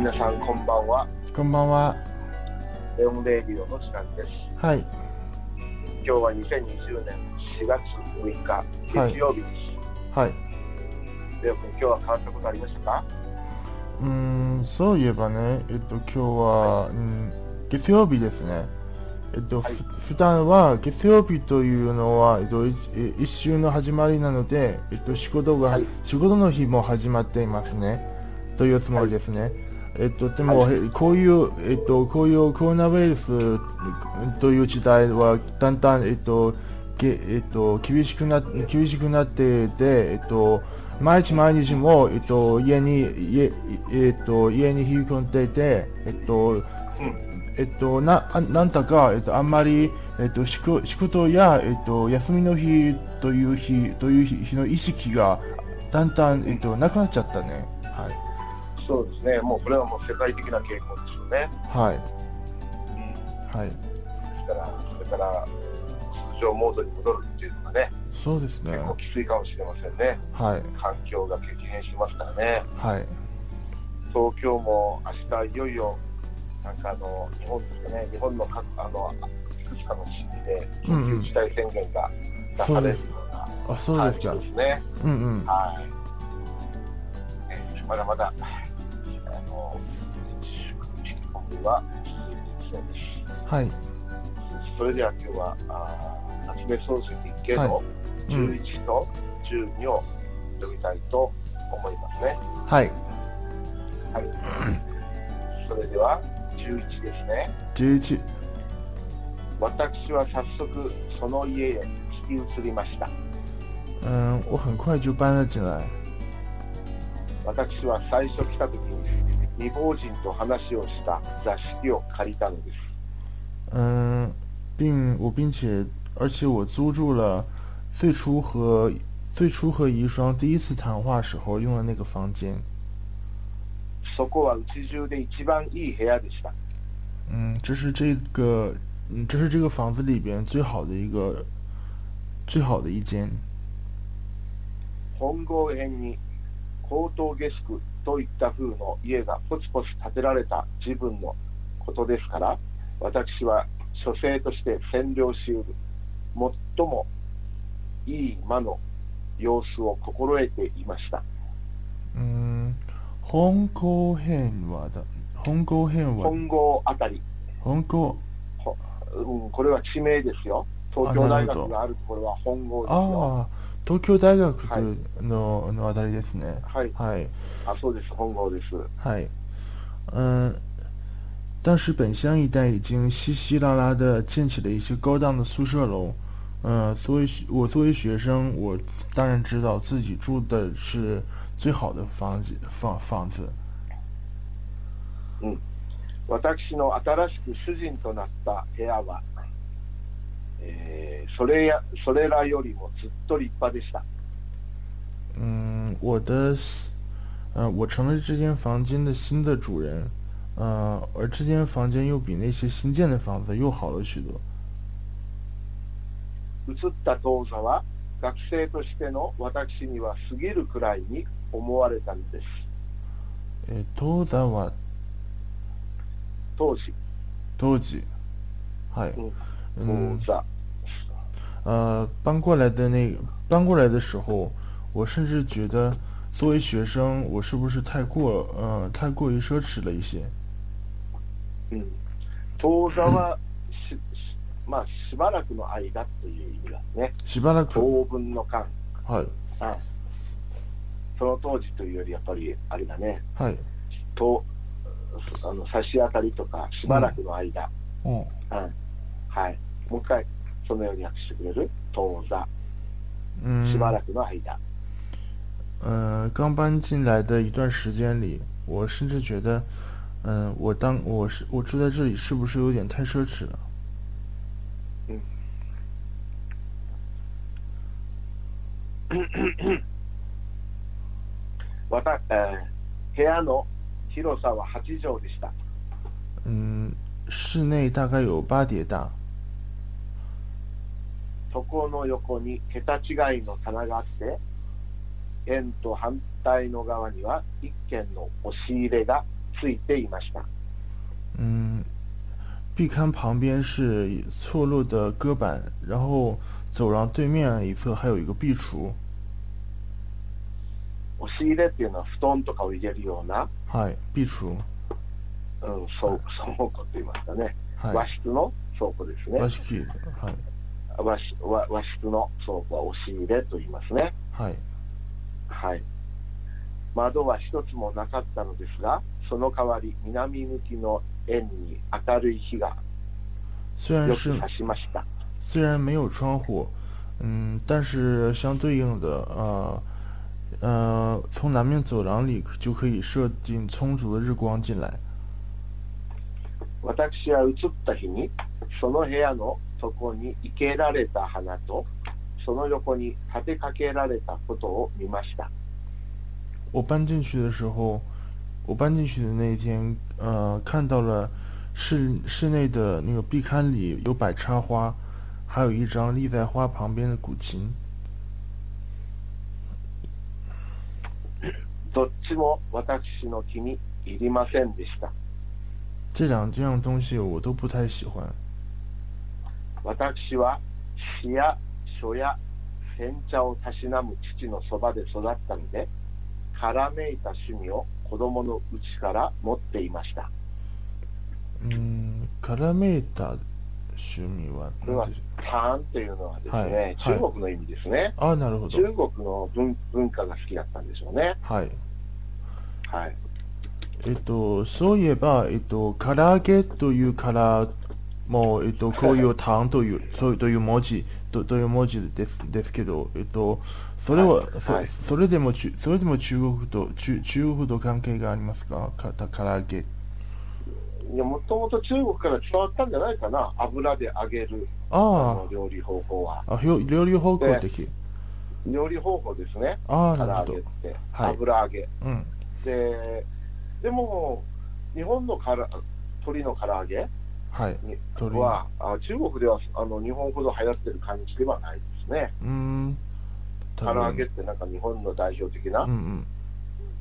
皆さんこんばんは。こんばんは。レオンレイディオの時間です。はい。今日は2020年4月6日、月曜日です。はい。レオ君、今日は変わったことありましたか？うーん、そういえばね、えっと、今日は、うん、月曜日ですね。えっと、はいふ普段は月曜日というのは、えっと、一週の始まりなので、えっと、仕事が、はい仕事の日も始まっていますね。というつもりですね。えっと、でも、はいえこういう、えっと、こういうコロナウイルスという時代は、だんだん、えっと、げえっと、厳しくな、厳しくなっていて、えっと、毎日毎日も、えっと、家に、家、えっと、家に引き込んでいて、えっと、えっと、な、あなんだか、えっと、あんまり、えっと、仕事や、えっと、休みの日という日、という日日の意識が、だんだん、えっと、なくなっちゃったね。はい。そうですね。もうこれはもう世界的な傾向ですよね。はい。うん。はい。ですから、それから通常モードに戻るっていうのがね、そうですね結。構きついかもしれませんね。はい。環境が激変しますからね。はい。東京も明日いよいよ、なんかあの、日本ですかね、日本の各、あの、いくつかの地域で緊急事態宣言が出されるようなあ、そう感じですね。うんうん。はい。ねまだまだ、あの、自粛国は続いていきそうです。はい。それでは今日は、あー夏目漱石家のうん11と12を読みたいと思いますね。はい。はい。それでは11ですね。11。私は早速その家へ引き移りました。嗯，我很快就搬了进来。私は最初来た時に未亡人と話をした座敷を借りたのです。嗯，并我并且而且我租住了最初和最初和遗孀第一次谈话时候用的那个房间。そこはうち中で一番いい部屋でした。嗯，这是这个，嗯，这是这个房子里边最好的一个最好的一间。本郷編に高等下宿 といった風の家がポツポツ建てられた自分のことですから、私は書生として占領しうる最もいい間の様子を心得ていました。嗯，本郷編はだ。本郷編は？本郷あたり、本郷？うん、これは地名ですよ。東京大学があるところは本郷ですよ。ああ東京大学はいの、のあたりですね。はい、はい。あ、そうです、本郷です。嗨，嗯，当时本乡一带已经稀稀拉拉的建起了一些高档的宿舍楼。嗯，作为学我作为学生，我当然知道自己住的是最好的房子房房子。私の新しく主人となった部屋は、 えーそれやそれらよりもずっと立派でした。嗯，我的，呃，我成了这间房间的新的主人。呃，而这间房间又比那些新建的房子又好了许多。移った当座は学生としての私には過ぎるくらいに思われたのです。え、当座は？当時、当時，嗨，嗯当。座、呃，搬过来的那搬过来的时候，我甚至觉得，作为学生，我是不是太过呃太过于奢侈了一些？うん、当座はししまあ、しばらくの間という意味だね。しばらく当分の間。はいうんその当時というよりやっぱりあれだね。はいとあの差し当たりとかしばらくの間、うんうんはい、もう一回そのように訳してくれる当座しばら嗯くの間、呃，刚搬进来的一段时间里，我甚至觉得，嗯、我当我是我住在这里是不是有点太奢侈了？わたえー部屋の広さは8畳でした嗯，室内大概有八叠大， 床の横に桁違いの棚があって円と反対の側には一軒の押し入れがついていました。嗯，壁龛旁边是错落的搁板，然后走廊对面一侧还有一个壁橱。押し入れっていうのは布団とかを入れるような、はい、壁橱。うん、倉倉庫といいますかね、はい。和室の倉庫ですね。和式。はい。和室和和室の倉庫は押し入れと言いますね。はい。はい。窓は一つもなかったのですが、その代わり南向きの円に明るい日がよく差しました。虽然没有窗户，嗯，但是相对应的，呃，呃，从南面走廊里就可以射进充足的日光进来。私は移った日に、その部屋の底に生けられた花と、その横に立てかけられたことを見ました。我搬进去的时候，我搬进去的那一天，呃，看到了室室内的那个壁龛里有摆插花，还有一张立在花旁边的古琴。どっちも私の気に入りませんでした。这两样东西我都不太喜欢。私は詩や書や煎茶をたしなむ父のそばで育ったので、からめいた趣味を子供のうちから持っていました。嗯，カラメータ趣味はこれはターンというのはですね、はいはい中国の意味ですね。うあ、なるほど。中国の文文化が好きだったんでしょうね。はい。はい。えっと、そういえば、えっと、唐揚げというからも、えっと、こういうターンという、そうという文字、とという文字ですですけど、えっと、それは、はいそはいそれでもそれでも中国と、中中国と関係がありますか？かた唐揚げ。いや、もともと中国から伝わったんじゃないかな。油で揚げるああの料理方法は。あ、料理方向的？料理方法ですね。ああ、唐なるほど揚げっ。て。はい油揚げ。うん。で、でも、日本のから鶏の唐揚げはい。は、あ中国ではあの日本ほど流行ってる感じではないですね。うーん。唐揚げってなんか日本の代表的な。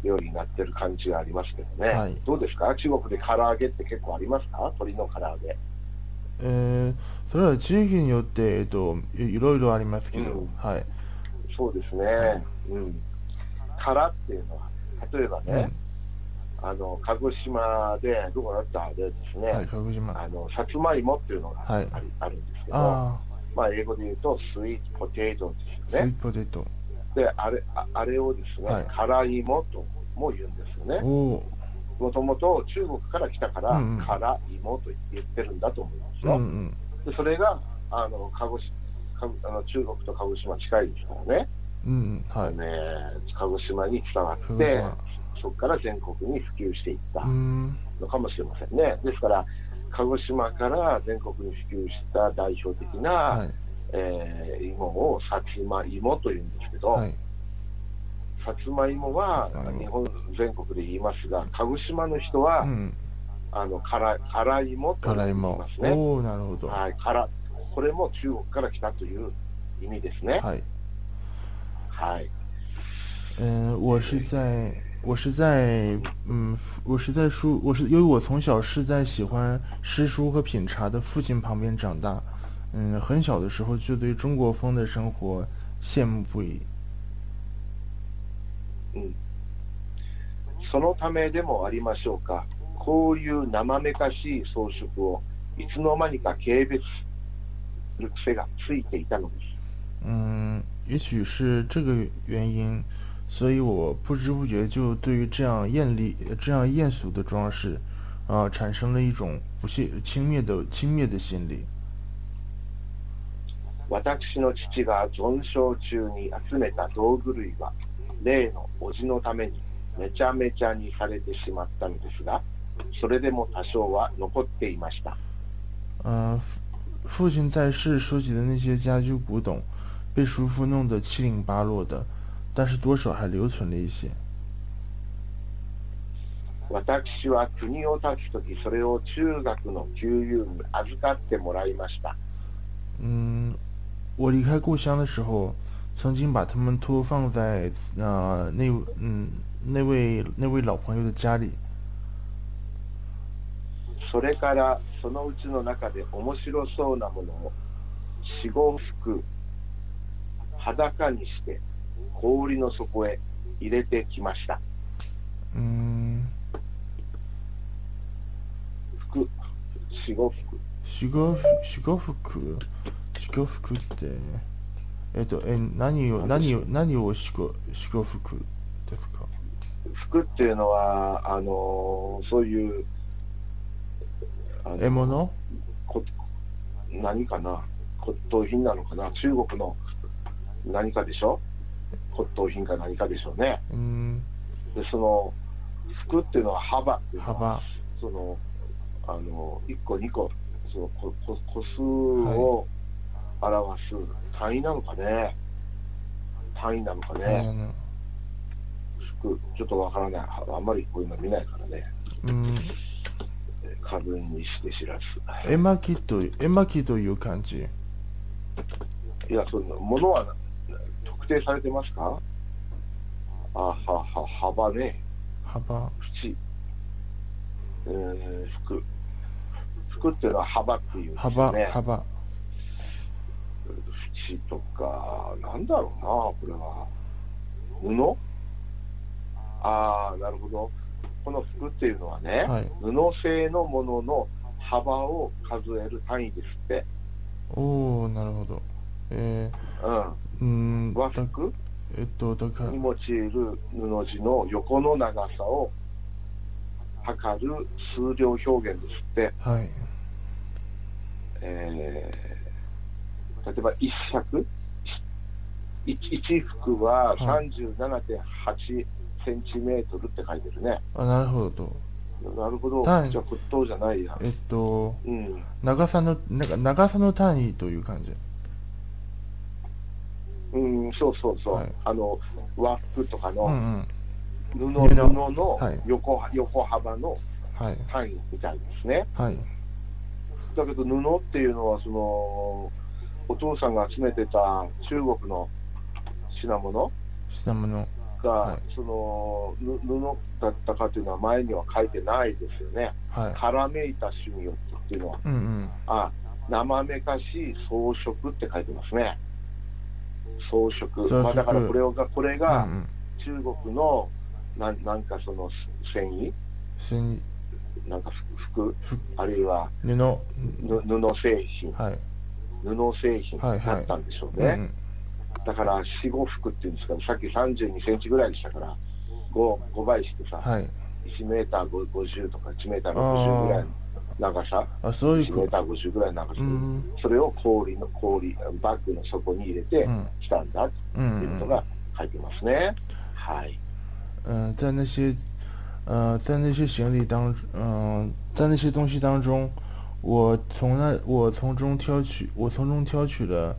料理になってる感じがありますけどね。はいどうですか？中国で唐揚げって結構ありますか？鶏の唐揚げ。えー、それは地域によって、えっと、いいろいろありますけど、うんはい。そうですね。うん。唐っていうのは、例えばね、あの、鹿児島で、どこだったでですね、うん。はい、鹿児島。あの、さつまいもっていうのがあはいり、あるんですけど、あまあ、英語で言うと、スイートポテトであ、すよね。スイートポテト。で、あれ、ああれをですね、はい辛いもとも言うんですよね。もともと中国から来たから、うんうん辛いもと言ってるんだと思いますうんうよ。ん。でそれが、あの、鹿児あの中国と鹿児島近いですからね。うんうん。はい。ね鹿児島に伝わって島、そこから全国に普及していった。のかもしれませんね。ですから、鹿児島から全国に普及した代表的な、はい。えー芋をさつまいもというんですけど、はい。さつまいもは日本全国で言いますが、鹿児島の人は、うん。あの辛い辛いもと言いま。すね。なるほど。ははい、辛これも中国から来たという意味ですね。い。はい。嗯，我是在，我是在，嗯，我是在书，我是因为我从小是在喜欢诗书和品茶的父亲旁边长大，嗯，很小的时候就对中国风的生活羡慕不已。うん、そのためでもありましょうか、こういう生めかしい装飾をいつの間にか軽蔑する癖がついていたのです。嗯，也许是这个原因， 所以我不知不觉就对于这样艳丽、这样艳俗的装饰，啊、产生了一种不屑、轻蔑的轻蔑的心理。私の父が存傷中に集めた道具類は、例の叔父のためにめちゃめちゃにされてしまったのですが、それでも多少は残っていました。嗯、父父亲在世收集的那些家居古董，被叔父弄得七零八落的， 但是多少还留存了一些。私は国を立つとき、それを中学の給油に預かってもらいました。嗯，我离开故乡的时候，曾经把它们托放在呃那嗯那位那位老朋友的家里。 それからそのうちの中で面白そうなものを四五服裸にして 氷の底へ入れてきました。うーん。服。四五服。四五服、四五服、四五服って、えっと、え、何を、何を、何を四五、四五服ですか？服っていうのはあのそういう獲物？こ何かな？骨董品なのかな？中国の何かでしょ？骨董品か何かでしょうね。うーん、でその服っていうのは幅っていうのは幅。そのあの1個2個その個個個数を表す単位なのかね。単位なのかね、服。ちょっとわからない。あんまりこういうの見ないからね。うーん、過分にして知らず。絵巻と、絵巻という感じ。いや、そのものはな特定されてますか？あはは、幅ね、幅。縁、えー、服。服っていうのは幅っていうんですね。、幅。縁とか、なんだろうな、これは。布？ああ、なるほど。この服っていうのはね、はい。布製のものの幅を数える単位ですって。おー、なるほど。えうん。ー、うーん、だ和服？えっと、だからに、用いる布地の横の長さを測る数量表現ですって、はい。えー例えば一尺？一一服ははい37.8センチメートルって書いてるね。あ、なるほど。なるほど。じゃあ沸騰じゃないや。えっと、うん。長さの、なんか長さの単位という感じ。うん、そうそうそう。はいあの、和服とかうんうのん。布,、布布のはい横,、横幅のはい。単位みたいですね。はい。だけど布っていうのはそのお父さんが集めてた中国の品物したもの。が、はいそのぬ布だったかというのは前には書いてないですよね。はい。からめいた種によってっていうのは、うんうん。あ生めかしい装飾って書いてますね。装飾。まあ、だからこれがこれうんがうん。中国のなんなんかその繊維？繊なんか服？ふあるいは布。ぬ布製品はい。布製品はいはいだったんでしょうね。うんうん。だから四五服っていうんですかさっき32センチぐらいでしたから 5, 5倍してさ、はい。1メーター50とか1メーター60ぐらいの長さあ、そういう1メこーター50ぐらいの長さ、うん。それを氷の氷バッグの底に入れてうん来たんだ嗯っていうのが書いてますね、はい嗯，在那些，呃，在那些行李当，嗯、在那些东西当中，我从那我从中挑取，我从中挑取了，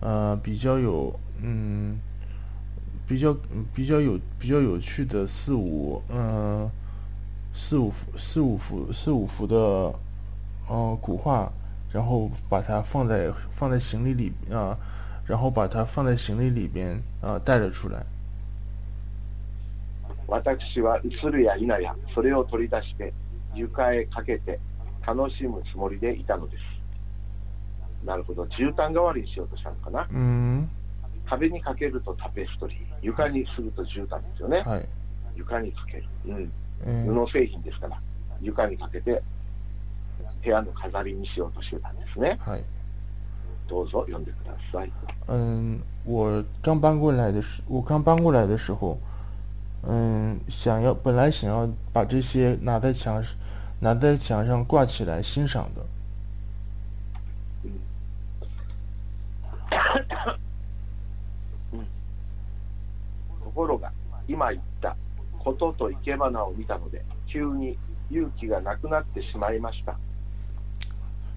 呃，比较有，嗯，比较比较有比较有趣的四五，嗯、四五幅四五幅四五幅的， 呃，古画，然后把它放在放在行李里啊、然后把它放在行李里边啊、带了出来。私は映るや否やそれを取り出して床へかけて楽しむつもりでいたのです。なるほど。絨毯代わりにしようとしたのかな。嗯，壁にかけるとタペストリー。床にすると絨毯ですよね。はい。床にかける、うん、えー。布製品ですから。床にかけて部屋の飾りにしようとしてたんですね。嗨，どうぞ読んでください。嗯，我刚搬过来的时，我刚搬过来的时候，嗯，想要本来想要把这些拿在墙上，拿在墙上挂起来欣赏的，ところが今言ったことと生け花を見たので急に勇気がなくなってしまいました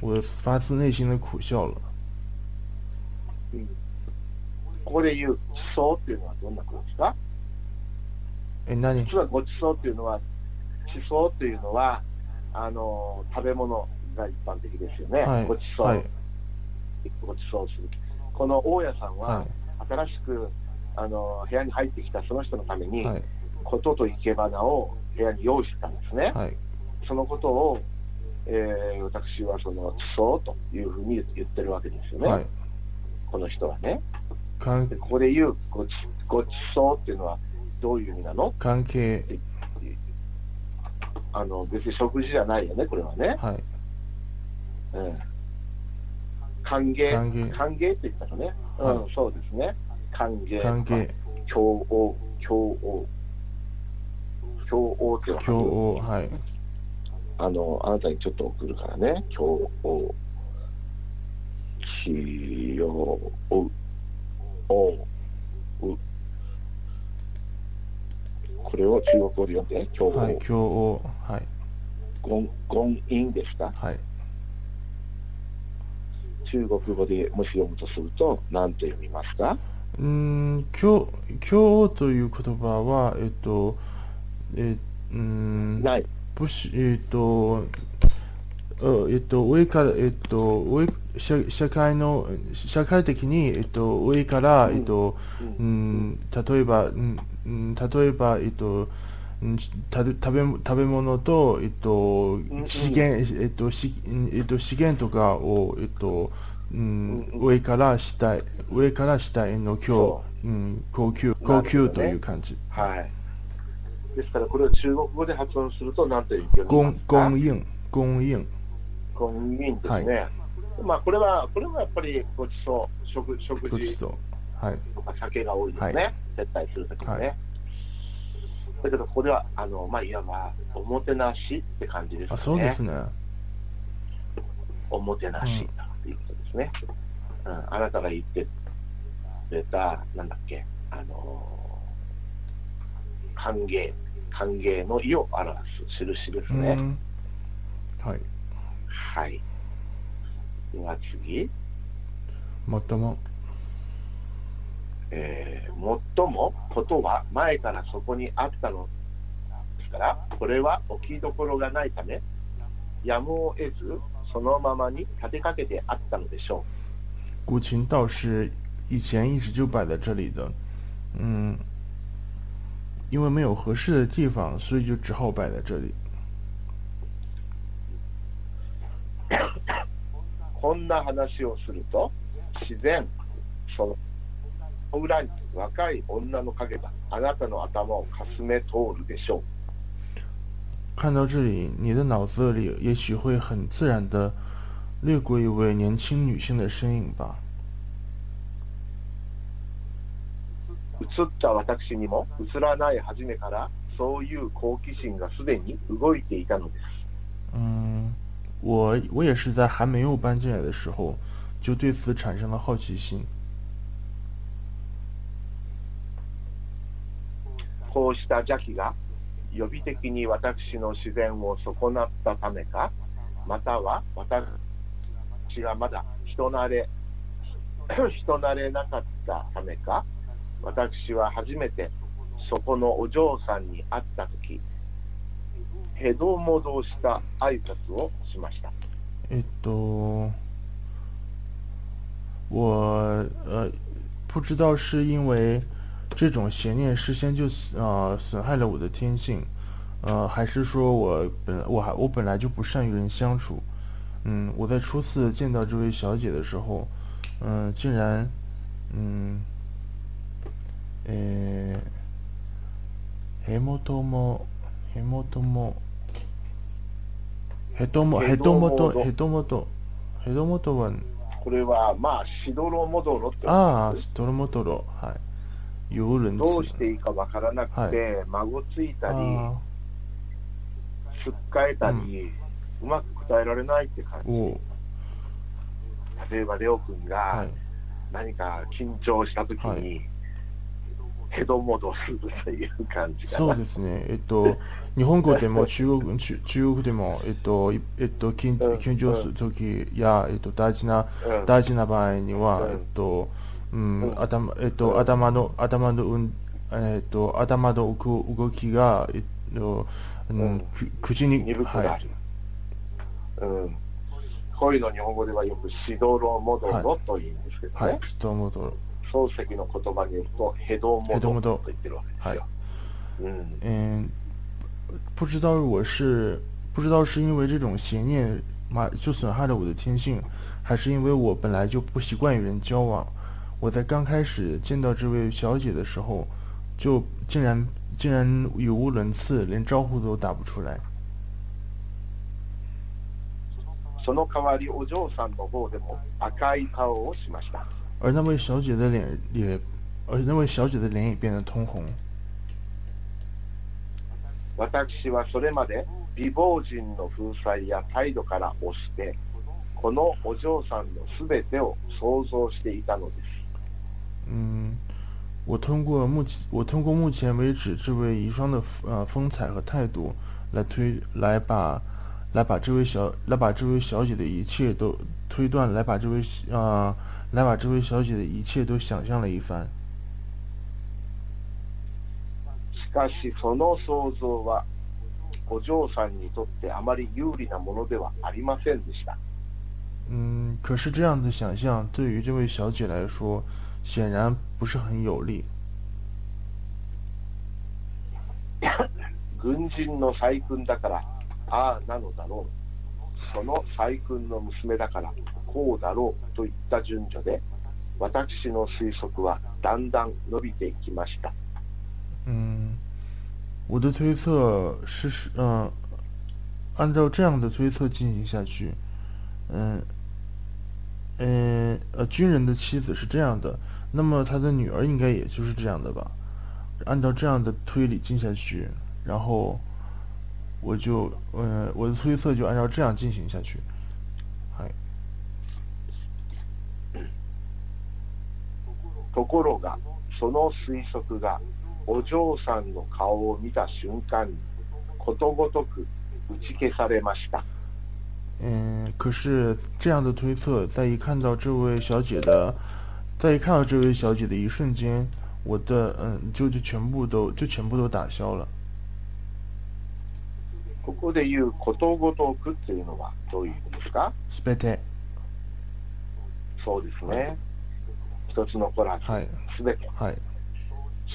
我发自内心的苦笑了。うんここで言う地層っていうのはどんなことですか？え、何？実はごちそうっていうのは、地層っていうのは、あの、食べ物が一般的ですよね。はいごちそう、はいごちそうする。この大家さんは、は新しくあの部屋に入ってきたその人のために。ことと生け花を部屋に用意してたんですね。はい。そのことを、えー私はその地層というふうに言ってるわけですよね。はい。この人はね。ここで言うごちごちそうっていうのはどういう意味なの？関係。あの別に食事じゃないよね、これはね。はい。うん、歓迎歓迎歓迎って言ったらね、うんはいそうですね。歓迎。関係。共応、共応。共応っていうのは共応。はい。あの、あなたにちょっと送るからね。共応。きよう。おう。う。これを中国語で読んで。共応。はい。共応。はい。ゴン、ゴンインですか？はい。中国語でもし読むとすると、何と読みますか？うーん、今日、今日という言葉は、えっと、え、うーん、ない。不し、えっと、あえっと、上から、えっと、上、社社会の、社会的に、えっと、上から、うん。えっと、ううん、例えば、うん、うん例えば、えっと、うんた食べ食べ物と、えっとん、資源、えっと、しえっと、資源とかを、えっと、うん上から下へ、上から下へのそ今日、うん、高級、高級という感じ。はい。ですから、これを中国語で発音すると、何と読み供ますか供應、供應。コンビニですね。まあ、これは、これはやっぱりごちそう、食食事ごちそう。はい。とか酒が多いですね。はい接待するときにね。はいだけど、ここでは、あの、まあ、いわば、おもてなしって感じですね。あ、そうですね。おもてなしっていうことですね。うん、あなたが言ってくれた、なんだっけ、あのー歓迎、歓迎の意を表す印ですね。うん。はい。はい。では次、もっとも、えー、最もことは前からそこにあったのですから、これは置きどころがないため、やむを得ず、そのままに立てかけてあったのでしょ古琴倒是以前一直就摆在这里的，嗯，因为没有合适的地方，所以就只好摆在这里。う。こんな話をすると、自然、その裏に若い女の影があなたの頭をかすめ通るでしょう。看到这里，你的脑子里也许会很自然的掠过一位年轻女性的身影吧。 映った私にも映らない初めからそういう好奇心がすでに動いていたのです。嗯，我我也是在还没有搬进来的时候，就对此产生了好奇心。こうした邪気が予備的に私の自然を損なったためか、または私がまだ人慣れ、人慣れなかったためか、私は初めてそこのお嬢さんに会ったとき、へどもどした挨拶をしました。えっと，我呃不知道是因为这种邪念事先就呃损害了我的天性，呃还是说我本我还我本来就不善与人相处，嗯，我在初次见到这位小姐的时候，嗯、竟然嗯， へもともへもともへともへと。もとへともと。へともとはこれはまあ、しどろもどろってああトロモトロはい。有人どうしていいかわからなくて、孫ついたり、あすっかえたり、うまく答えられないって感じ。例えば、レオ君はがい。何か緊張したときに、はいヘドモドするという感じ。そうですね。えっと、日本語でも 中国中中国でも、えっと、いえっと、緊張するときや、えっと、大事な、うん。大事な場合には、うん。えっと、うん、うん。頭、えっと、うん。頭の、頭の、うん、えっと、頭の動きが、えっと、ううん。口に、鈍くなる、はい、うん。こういうの日本語ではよくしどろもどろと言うんですけどね、はい、ちょっと思う。と、漱石の言葉によるとヘドモドヘドモドと言ってるわけですよ。うん。嗯，不知道我是不知道是因为这种邪念嘛就损害了我的天性，还是因为我本来就不习惯与人交往。我在刚开始见到这位小姐的时候，就竟然竟然语无伦次，连招呼都打不出来。その代わりお嬢さんの方でも赤い顔をしました。 而那位小姐的脸也，而那位小姐的脸也变得通红。私はそれまで美貌人の風采や態度から押して、このお嬢さんのすべてを想像していたのです。嗯，我通过目前我通过目前为止这位遗孀的呃风采和态度来推来把来把这位小来把这位小姐的一切都推断，来把这位呃 来把这位小姐的一切都想象了一番。しかしその想像はお嬢さんにとってあまり有利なものではありませんでした。嗯，可是这样的想象对于这位小姐来说，显然不是很有利。軍人の細君だからああなのだろう。その細君の娘だから こうだろうといった順序で私の推測はだんだん伸びていきました。嗯，我的推测是是嗯、按照这样的推测进行下去，嗯，嗯呃，军人的妻子是这样的，那么他的女儿应该也就是这样的吧？按照这样的推理进下去，然后我就嗯、我的推测就按照这样进行下去。 ところがその推測がお嬢さんの顔を見た瞬間にことごとく打ち消されました。嗯，可是这样的推测，在一看到这位小姐的，在一看到这位小姐的一瞬间，我的嗯，就就全部都就全部都打消了。ここで言うことごとくっていうのはどういう意味ですか？すべて、そうですね。一つ残らず、はい、すべて。はい、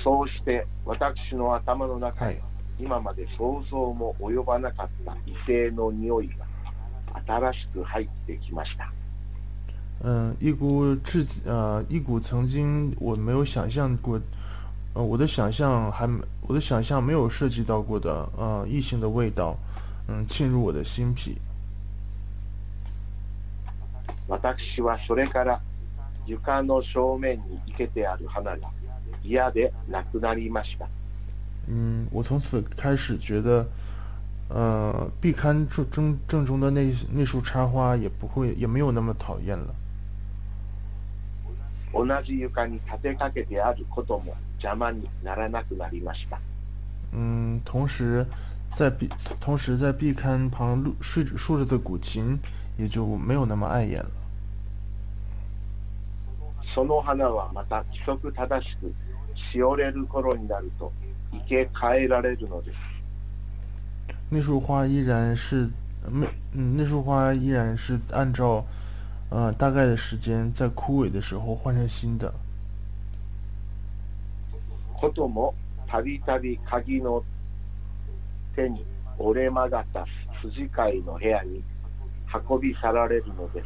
そうして私の頭の中へはい、今まで想像も及ばなかった異性の匂いが新しく入ってきました。嗯，一股至呃一股曾经我没有想象过，呃，我的想象还没我的想象没有涉及到过的呃异性的味道，嗯，沁入我的心脾。私はそれから床の正面に生けてある花が嫌でなくなりました。嗯，我从此开始觉得，呃，壁龛正正正中的那那束插花也不会也没有那么讨厌了。同じ床に立てかけてあることも邪魔にならなくなりました。嗯，同时在壁同时在壁龛旁露睡着竖着的古琴也就没有那么碍眼了。 その花はまた規則正しくしおれる頃になると生け替えられるのです。那束花依然是没嗯，那束花依然是按照呃大概的时间在枯萎的时候换成新的。こともたびたび鍵の手に折れ曲がった筋飼いの部屋に運び去られるのです。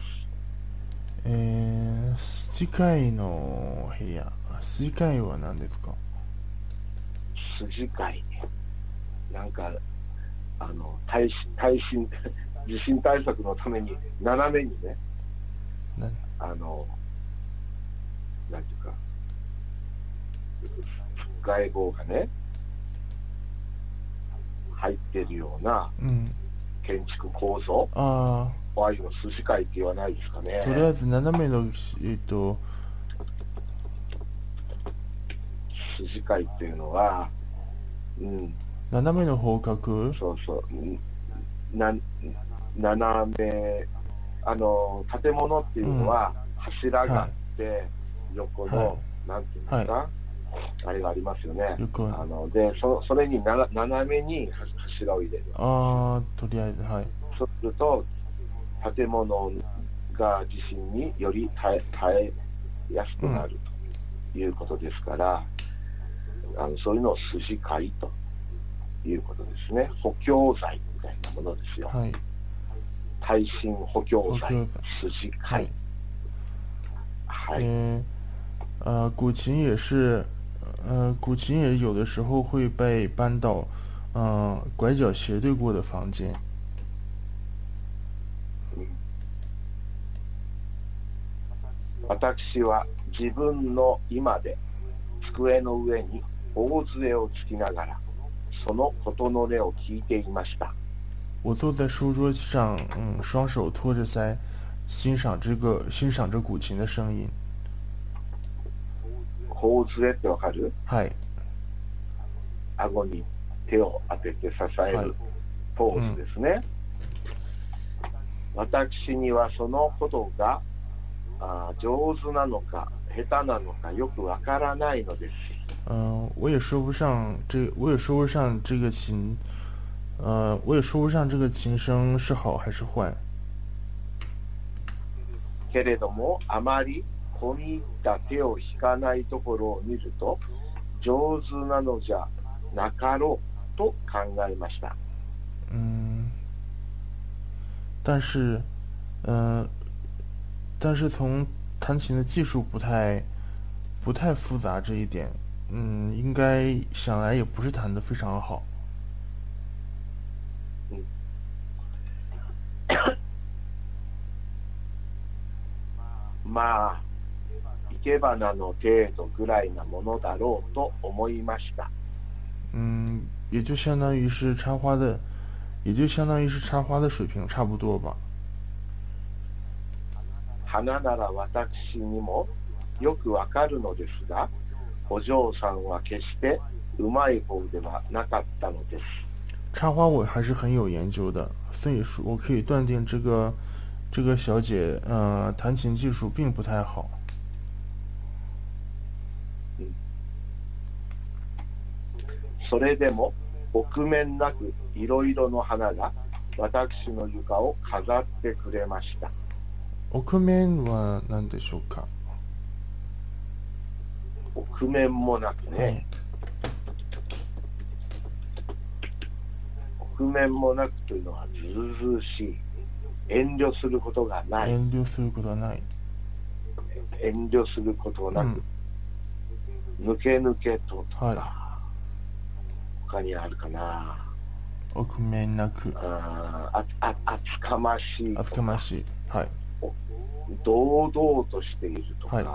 えー、筋飼いの部屋。筋飼いは何ですか？筋飼い。なんか、あの、耐震、耐震、地震対策のために斜めにね、なあの、なんていうか、外棒がね、入ってるようなうん。建築構造、あああいうの筋飼いって言わないですかね。あ。とりあえず斜めのえっと筋筋飼いっていうのは、うん、斜めの方角？そうそう、うんな斜め、あの、建物っていうのは柱があって、横の、はい。なんていうんですか、あれがありますよね。横。あのでそそれにな斜めに柱を入れる。あーとりあえずはい。そうすると、建物が地震により耐え耐えやすくなるということですから、あのそういうのを筋飼いということですね。補強材みたいなものですよ。はい耐震補強補材強、筋飼はいい。はい。嗯，呃，古琴也是，呃，古琴也有的时候会被搬到，嗯、拐角斜对过的房间。私は自分の居間で机の上に大杖をつきながら、そのことの音を聞いていました。我坐在书桌上，嗯，双手托着腮，欣赏这个欣赏着古琴的声音。大杖ってわかる？はい、顎に手を当てて支えはいるポーズですね。私にはそのことがあー上手なのか下手なのかよくわからないのです。嗯、我也说不上这，我也说不上这个琴，呃，我也说不上这个琴声是好还是坏。けれどもあまり込み入った手を引かないところを見ると上手なのじゃなかろうと考えました。嗯，但是，呃，但是从弹琴的技术不太不太复杂这一点，嗯，应该想来也不是弹得非常好。まあ生け花の程度ぐらいなものだろうと思いました。嗯，也就相当于是插花的，也就相当于是插花的水平差不多吧。 花なら私にもよくわかるのですが、お嬢さんは決してうまい方ではなかったのです。插花我还是很有研究的，所以说我可以断定这个这个小姐，呃，弹琴技术并不太好。それでも臆面なくいろいろの花が私の床を飾ってくれました。奥面は何でしょうか？臆面もなくね、臆面もなくというのはずうずうしい。遠慮することがない。遠慮することはない。遠慮することなく、抜け抜けととか、は他にあるかな。奥面なく、あーああ厚かましいと厚かましい。はい。堂々としているとか、、はい。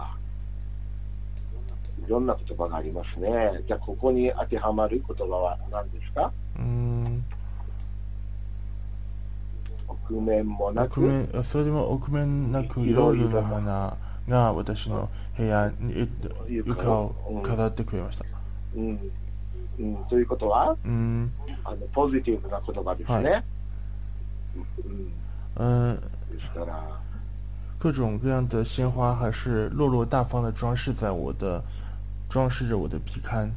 ろんな言葉がありますね。じゃあ、ここに当てはまる言葉は何ですか？うーん。臆面もなく、奥面、あそれでも奥面なくいろいろ。な花が私の部屋に、えっと、床を飾ってくれました。うん。うん、ということは？うーん。あの、ポジティブな言葉ですね。はうん、嗯，ですから、各种各样的鲜花还是落落大方的装饰在我的，装饰着我的壁龛。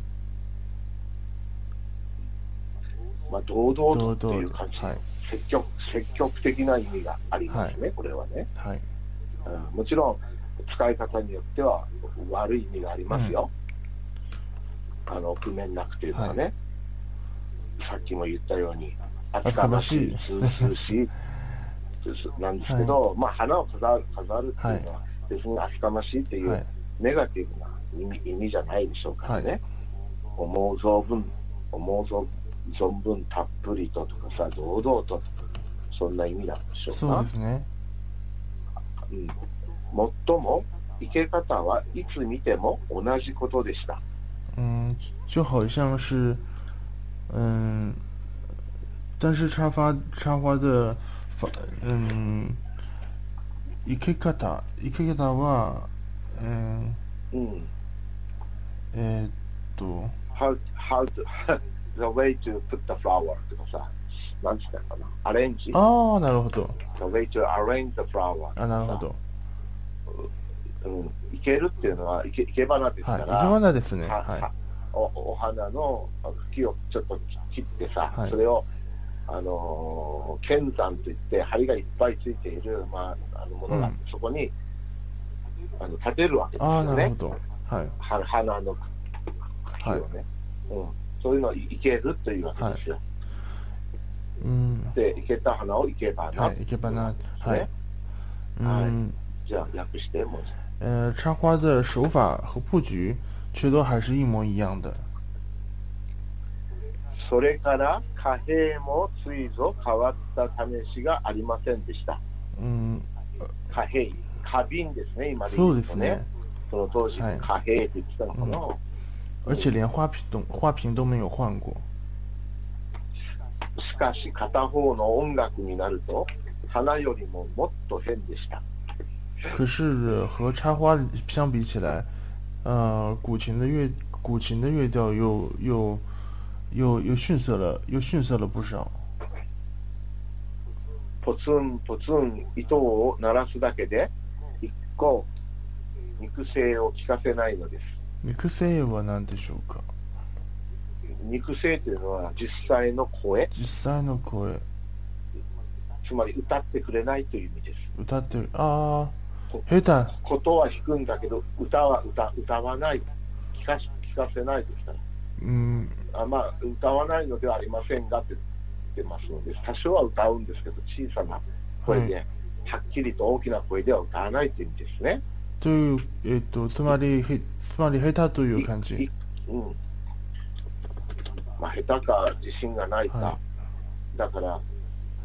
まあ、堂々とっていう堂々感じ、はい積極積極的な意味がありますね、これはね、はい。うん。もちろん、使い方によっては悪い意味がありますよ。あの、臆面なくというのはね、さっきも言ったように、厚かましい、厚ずうずうしいなんですけど、まあ、花を飾る飾るっていうのは、別に厚かましいっていう、はい。ネガティブな意味意味じゃないでしょうからね、思う存分、思う存存分たっぷりととかさ、堂々と、そんな意味なんでしょうか？そうで。すね。うん、もっとも、生け方はいつ見ても同じことでした。嗯，就好像是，嗯，但是插花插花的方，嗯，生け方生け方は、嗯，うん、えーっと、how, how to, the way to put the flower とかさ、なんつったのかな、アレンジああ、なるほど。the way to arrange the flower あなるほど。うん、いけるっていうのは、いけいけ花ですかはい。ら、生け花ですね。ははおお花の茎をちょっと切ってさ、はいそれを、あのー剣山といって、針がいっぱいついている、まあ、あのものがあって、そこにあの立てるわけい。ですよねなるほ、ど。はい。は花の茎をね、うん、そういうのいいけるというわけですよ。うん。で、いけた花をいけ花、はい。生け花。はいね。嗯，じゃあ訳してもう呃，插花的手法和布局却都还是一模一样的。それから貨幣もついぞ変わった試しがありませんでした。嗯，貨幣、花瓶ですね、今でそう言うとねですね。。その当時、はい貨幣って言ってたのかな。而且连花瓶都花瓶都没有换过。しかし片方の音楽になると、花よりももっと変でした。可是和插花相比起来，呃，古琴的乐古琴的乐调又又又又逊色了，又逊色了不少。ポツンポツン糸を鳴らすだけで、一個肉声を聞かせないのです。肉声は何でしょうか？肉声というのは実際の声、実際の声つまり歌ってくれないという意味です。歌ってるああ下手ことは弾くんだけど、歌は歌歌わない、聞かし聞かせないですから。うんあまあ、歌わないのではありませんがって言ってますので、多少は歌うんですけど、小さな声で、ははっきりと大きな声では歌わないという意味ですね。というえっとつまりへつまり下手という感いじ。うんまあ、下手か自信がないか、はだから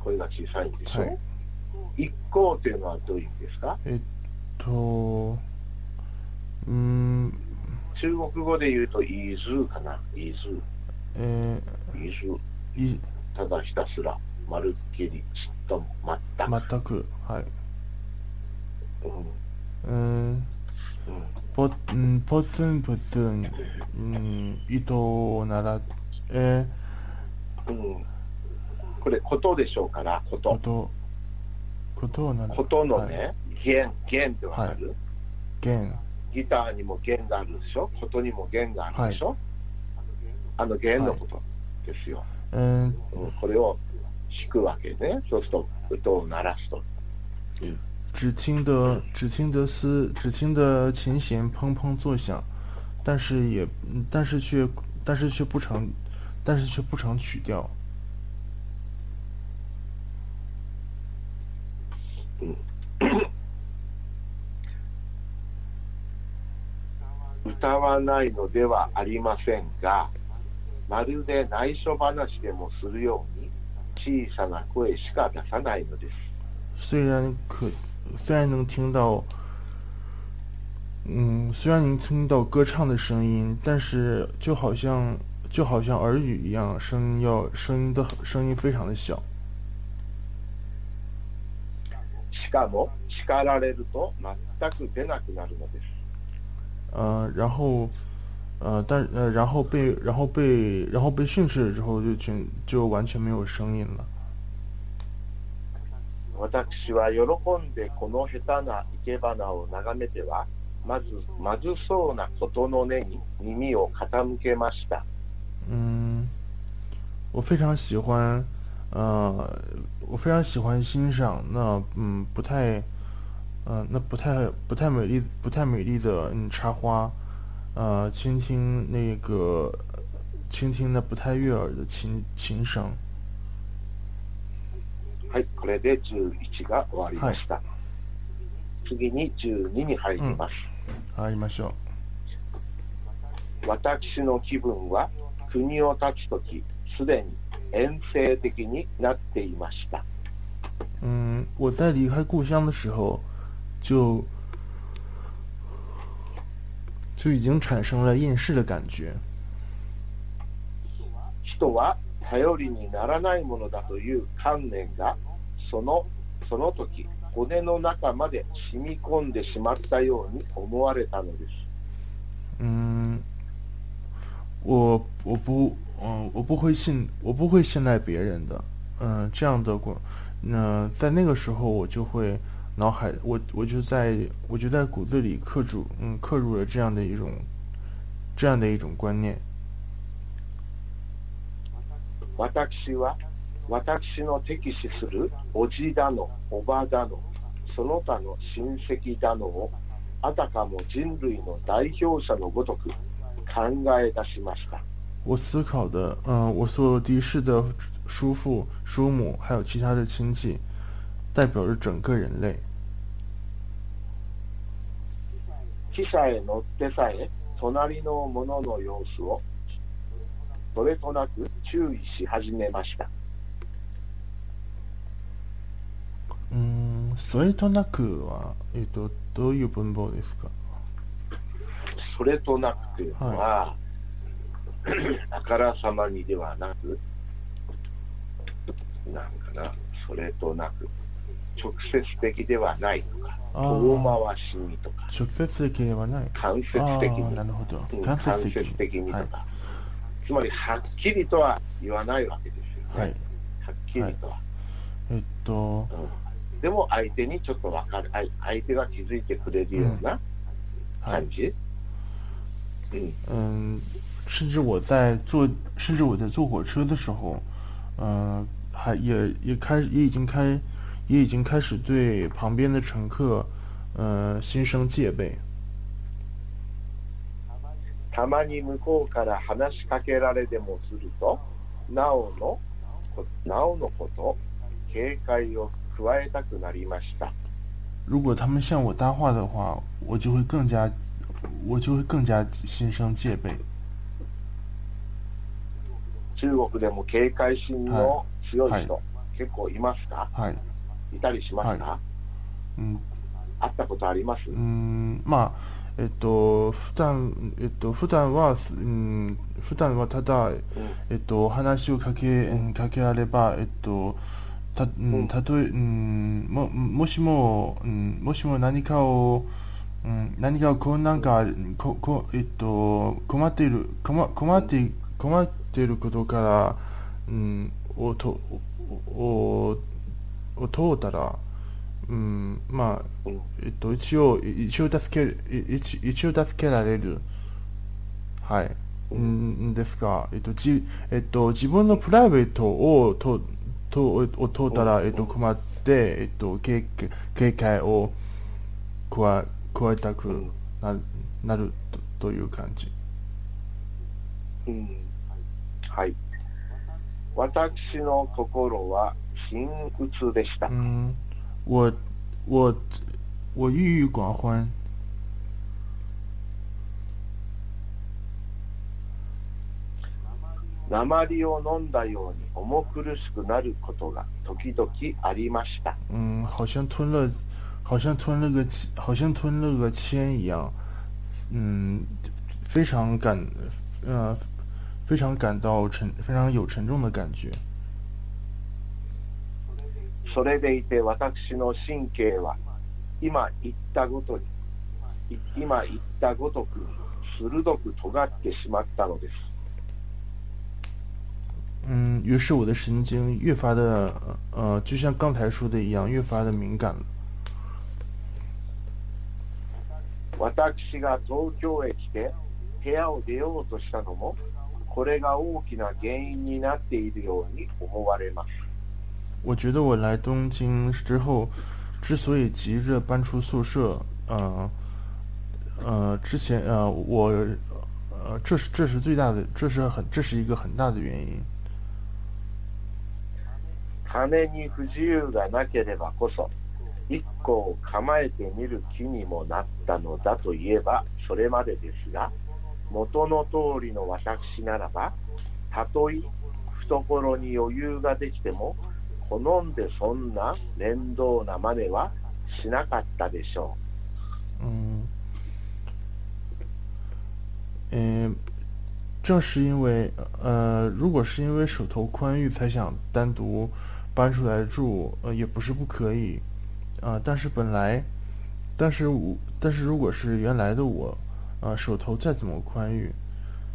声が小さいんでしょ？はい一行というのはどういう意味ですか？えっとうん中国語で言うと、イズーかな、イー、イズー。ーいただひたすら、まるっきり、ちっとも全く。全くはい。うん。うんうんポうんポツンポツンうん糸を鳴らえうん、これ、ことでしょうから、こ。こと。とことを鳴らことのはい。ね、弦、弦ってわかる、弦。ギターにも弦があるでしょ？ことにも弦があるでしょ、あの弦のことですよ、うんうんこれを弾くわけね。そうすると、音を鳴らすと。只听得只听得丝只听得琴弦砰砰作响，但是也嗯但是却但是却不成但是却不成曲调。歌わないのではありませんが、まるで内緒話でもするように、小さな声しか出さないのです。虽然可虽然能听到，嗯，虽然能听到歌唱的声音，但是就好像就好像耳语一样，声音要声音的声音非常的小。しかも、叱られると全く出なくなるのです。呃，然后， 呃，但呃，然后被然后被然后被训斥了之后，就全就完全没有声音了。私は喜んでこの下手な生け花を眺めては、まずまずそうなことの根に耳を傾けました。嗯，我非常喜欢，呃，我非常喜欢欣赏那嗯不太，呃那不太不太美丽不太美丽的嗯插花， 呃倾听那个倾听那不太悦耳的琴琴声。はい、これで11が終わりました。次に12に入ります。ありましょ私の気分は国を立つとき、すでに遠征的になっていました。う。嗯，我在离开故乡的时候，就就已经产生了厌世的感觉。人は頼りにならないものだという観念がそのその時骨の中まで染み込んでしまったように思われたのです嗯， 我我不嗯我不会信我不会信赖别人的，嗯这样的过，那在那个时候我就会 脑海我我就在我就在骨子里刻住嗯刻入了这样的一种这样的一种观念。私は私の敵視するおじだの、おばだの、その他の親戚だのを、あたかも人類の代表者のごとく考え出しました。我思考的，嗯、我所敌视的叔父、叔母，还有其他的亲戚， 代表着整个人类。汽車へ乗ってさえ、隣の者の様子を、それとなく注意し始めました。うん、それとなくは、えっ、と、どういう文法ですか？それとなくというのは、あからさまにではなく、なんかな、それとなく、直接的ではないとか、遠回しにとか、直接的ではない。間接あ的にあ、なるほどうん。間間接的接的にとはい。か、つまりはっきりとは言わないわけですよね。はい。はっきりとは。えっと、うんでも相手にちょっとわかる、相相手が気づいてくれるようなはい感。じ？うん嗯，甚至我在坐，甚至我在坐火车的时候，嗯、还也也开也已经开，也已经开始对旁边的乘客，呃，心生戒备。たまに向こうから話しかけられでもすると、なおのこなおのこと、警戒を加えたくなりました。如果他们向我搭话的话，我就会更加，我就会更加心生戒备。中国でも警戒心の強い人、は結構いますかはい。 いたりしますか、はうん、会ったことあります、うん、まあ、えっと、普段、えっと、普段は、うん、普段はただ、うん。えっと、話をかけ、うんかけられば、えっと、た、ううん。ん、たとえ、うん、も、もしも、うん、もしも何かを、うん、何かを困難がある、こ、こ、えっと、困っている、困、困って、困っていることから、うん、をと、お、を、を通ったら、うん、まあ、うんえっと、一応、い一応助け一一応助けられる。はい。うん、ですが、えっと、じ、えっと、自分のプライベートを、と、と、を通ったら、うんえっと、困って、えっと、警警戒を加え、加えたくうんなる、なるとという感じ。うんはい。私の心は心鬱でした。嗯，我我我郁郁寡欢。鉛を飲んだように重苦しくなることが時々ありました。嗯，好像吞了，好像吞了个，好像吞了个铅一样。嗯，非常感，呃，非常感到沉，非常有沉重的感觉。それでいて私の神経は今言ったごとに、い今言ったごとく鋭く尖ってしまったのです。嗯，于是我的神经越发的，呃，就像刚才说的一样，越发的敏感了。私が東京へ来て部屋を出ようとしたのも、これが大きな原因になっているように思われます。我觉得我来东京之后，之所以急着搬出宿舍，呃，呃，之前呃，我，呃，这是这是最大的，这是很这是一个很大的原因。金に不自由がなければこそ、一個を構えてみる気にもなったのだといえばそれまでですが、元の通りの私ならば、たとえ懐に余裕ができても、 好んでそんな面倒な真似はしなかったでしょ嗯，呃，正是因为呃，如果是因为手头宽裕才想单独搬出来住，呃，也不是不可以，啊、但是本来，但是我，但是如果是原来的我，呃，手头再怎么宽裕，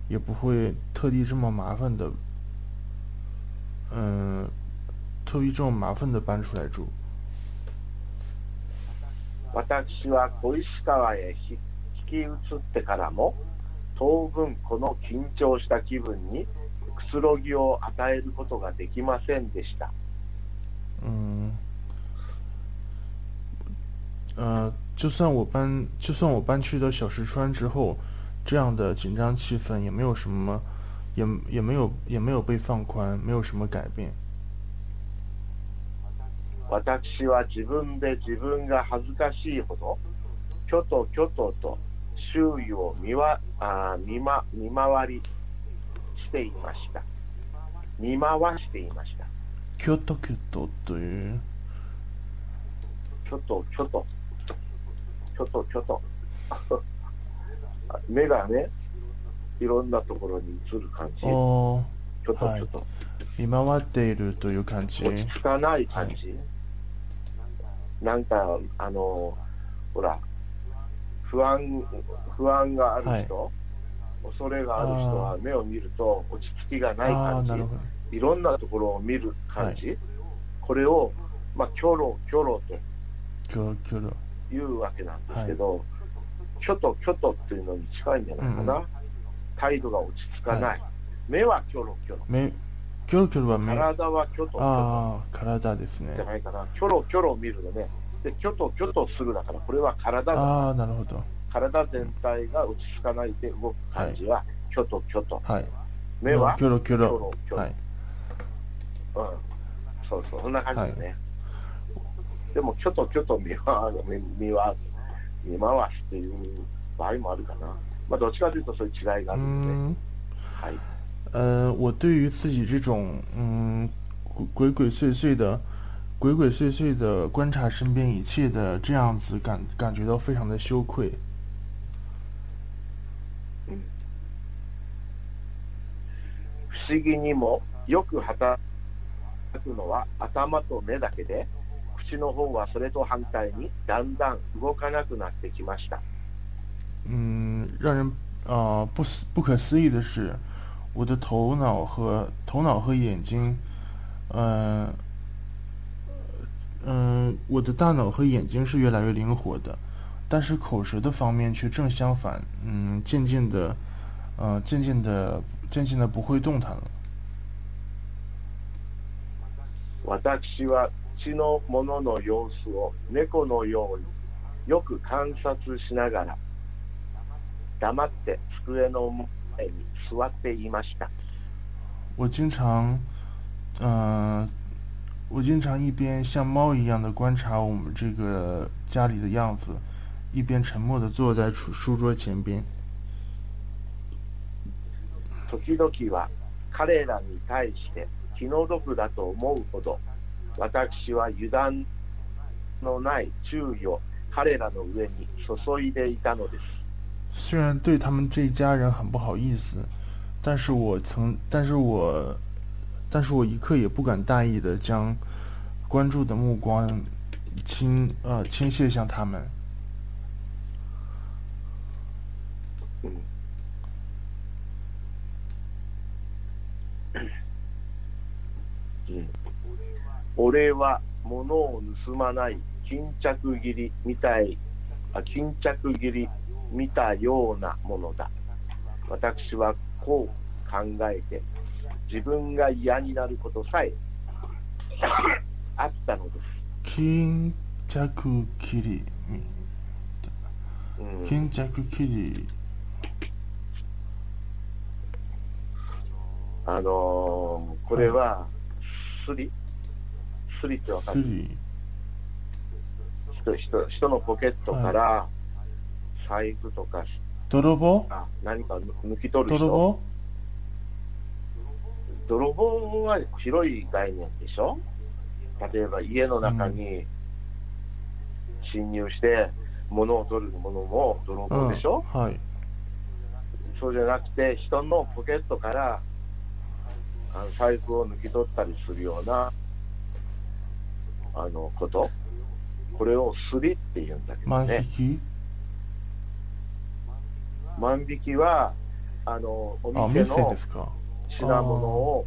也不会特地这么麻烦的，嗯， 特意这么麻烦的搬出来住。私は小石川へ引き移ってからも当分この緊張した気分にくつろぎを与えることができませんでした。嗯，呃，就算我搬，就算我搬去到小石川之后，这样的紧张气氛也没有什么，也也没有也没有被放宽，没有什么改变。 私は自分で自分が恥ずかしいほど、きょときょとと周囲を見わあ見,、ま、見回りしていました。見回していました。キョトキョトという、きょときょと、きょときょと。目がね、いろんなところに映る感じ。きょ哦，ときょと。見回っているという感じ？落ち着かない感じ、なんか、あの、ほら、不安、不安がある人、恐れがある人は目を見ると落ち着きがない感じ。いろんなところを見る感じ、これを、まあ、キョロキョロとキョキョロ。いうわけなんですけど、キョトキョトっていうのに近いんじゃないかな、うん態度が落ち着かない、目はキョロキョロ、目、キョロキョロは目。あ体はキョトキョトあー、体ですねじゃ。ないかな、キョロキョロ見るのね、でキョトキョトするだから、これは体がああ、なるほど。体全体が落ち着かないで動く感じは、キョトキョト、はい。目は、キョロキョロキョロはい。うん、そうそう、そんな感じだね。でも、キョトキョト見回見見回見回すっていう場合もあるかな。まあ、どっちかというとそういう違いがあるんで、嗯，はい。呃，我对于自己这种嗯鬼鬼祟祟的、鬼鬼祟祟的观察身边一切的这样子感感觉到非常的羞愧。不思議にもよく働くのは頭と目だけで、口の方はそれと反対にだんだん動かなくなってきました。嗯，让人啊、呃不思不可思议的是， 我的头脑和头脑和眼睛，嗯、嗯、我的大脑和眼睛是越来越灵活的，但是口舌的方面却正相反，嗯，渐渐的，呃，渐渐的，渐渐的不会动弹了。私は血のものの様子を猫のようによく観察しながら黙って机の前に 座っていました。我经常，嗯、我经常一边像猫一样的观察我们这个家里的样子，一边沉默的坐在书书桌前边。時々は彼らに対して気の毒だと思うほど私は油断のない注意を彼らの上に注いでいたのです。虽然对他们这一家人很不好意思，但是我曾，但是我，但是我一刻也不敢大意的将关注的目光倾呃倾泻向他们。うんうん俺は物を盗まない巾着切りみたいあ巾着切り 見たようなものだ。私はこう考えて自分が嫌になることさえ あったのです、巾着切り、うん。巾着切り、あのーこれはスリスリってわかる？すり、人人人のポケットから財布とか。泥棒？あ何か抜き取る人？泥棒？泥棒は広い概念でしょ？例えば家の中に侵入して物を取るものも泥うん棒でしょ、はい。そうじゃなくて人のポケットからあの財布を抜き取ったりするようなあのこと？これをすりって言うんだけど万ね万引きはあのおあ、店の。品物を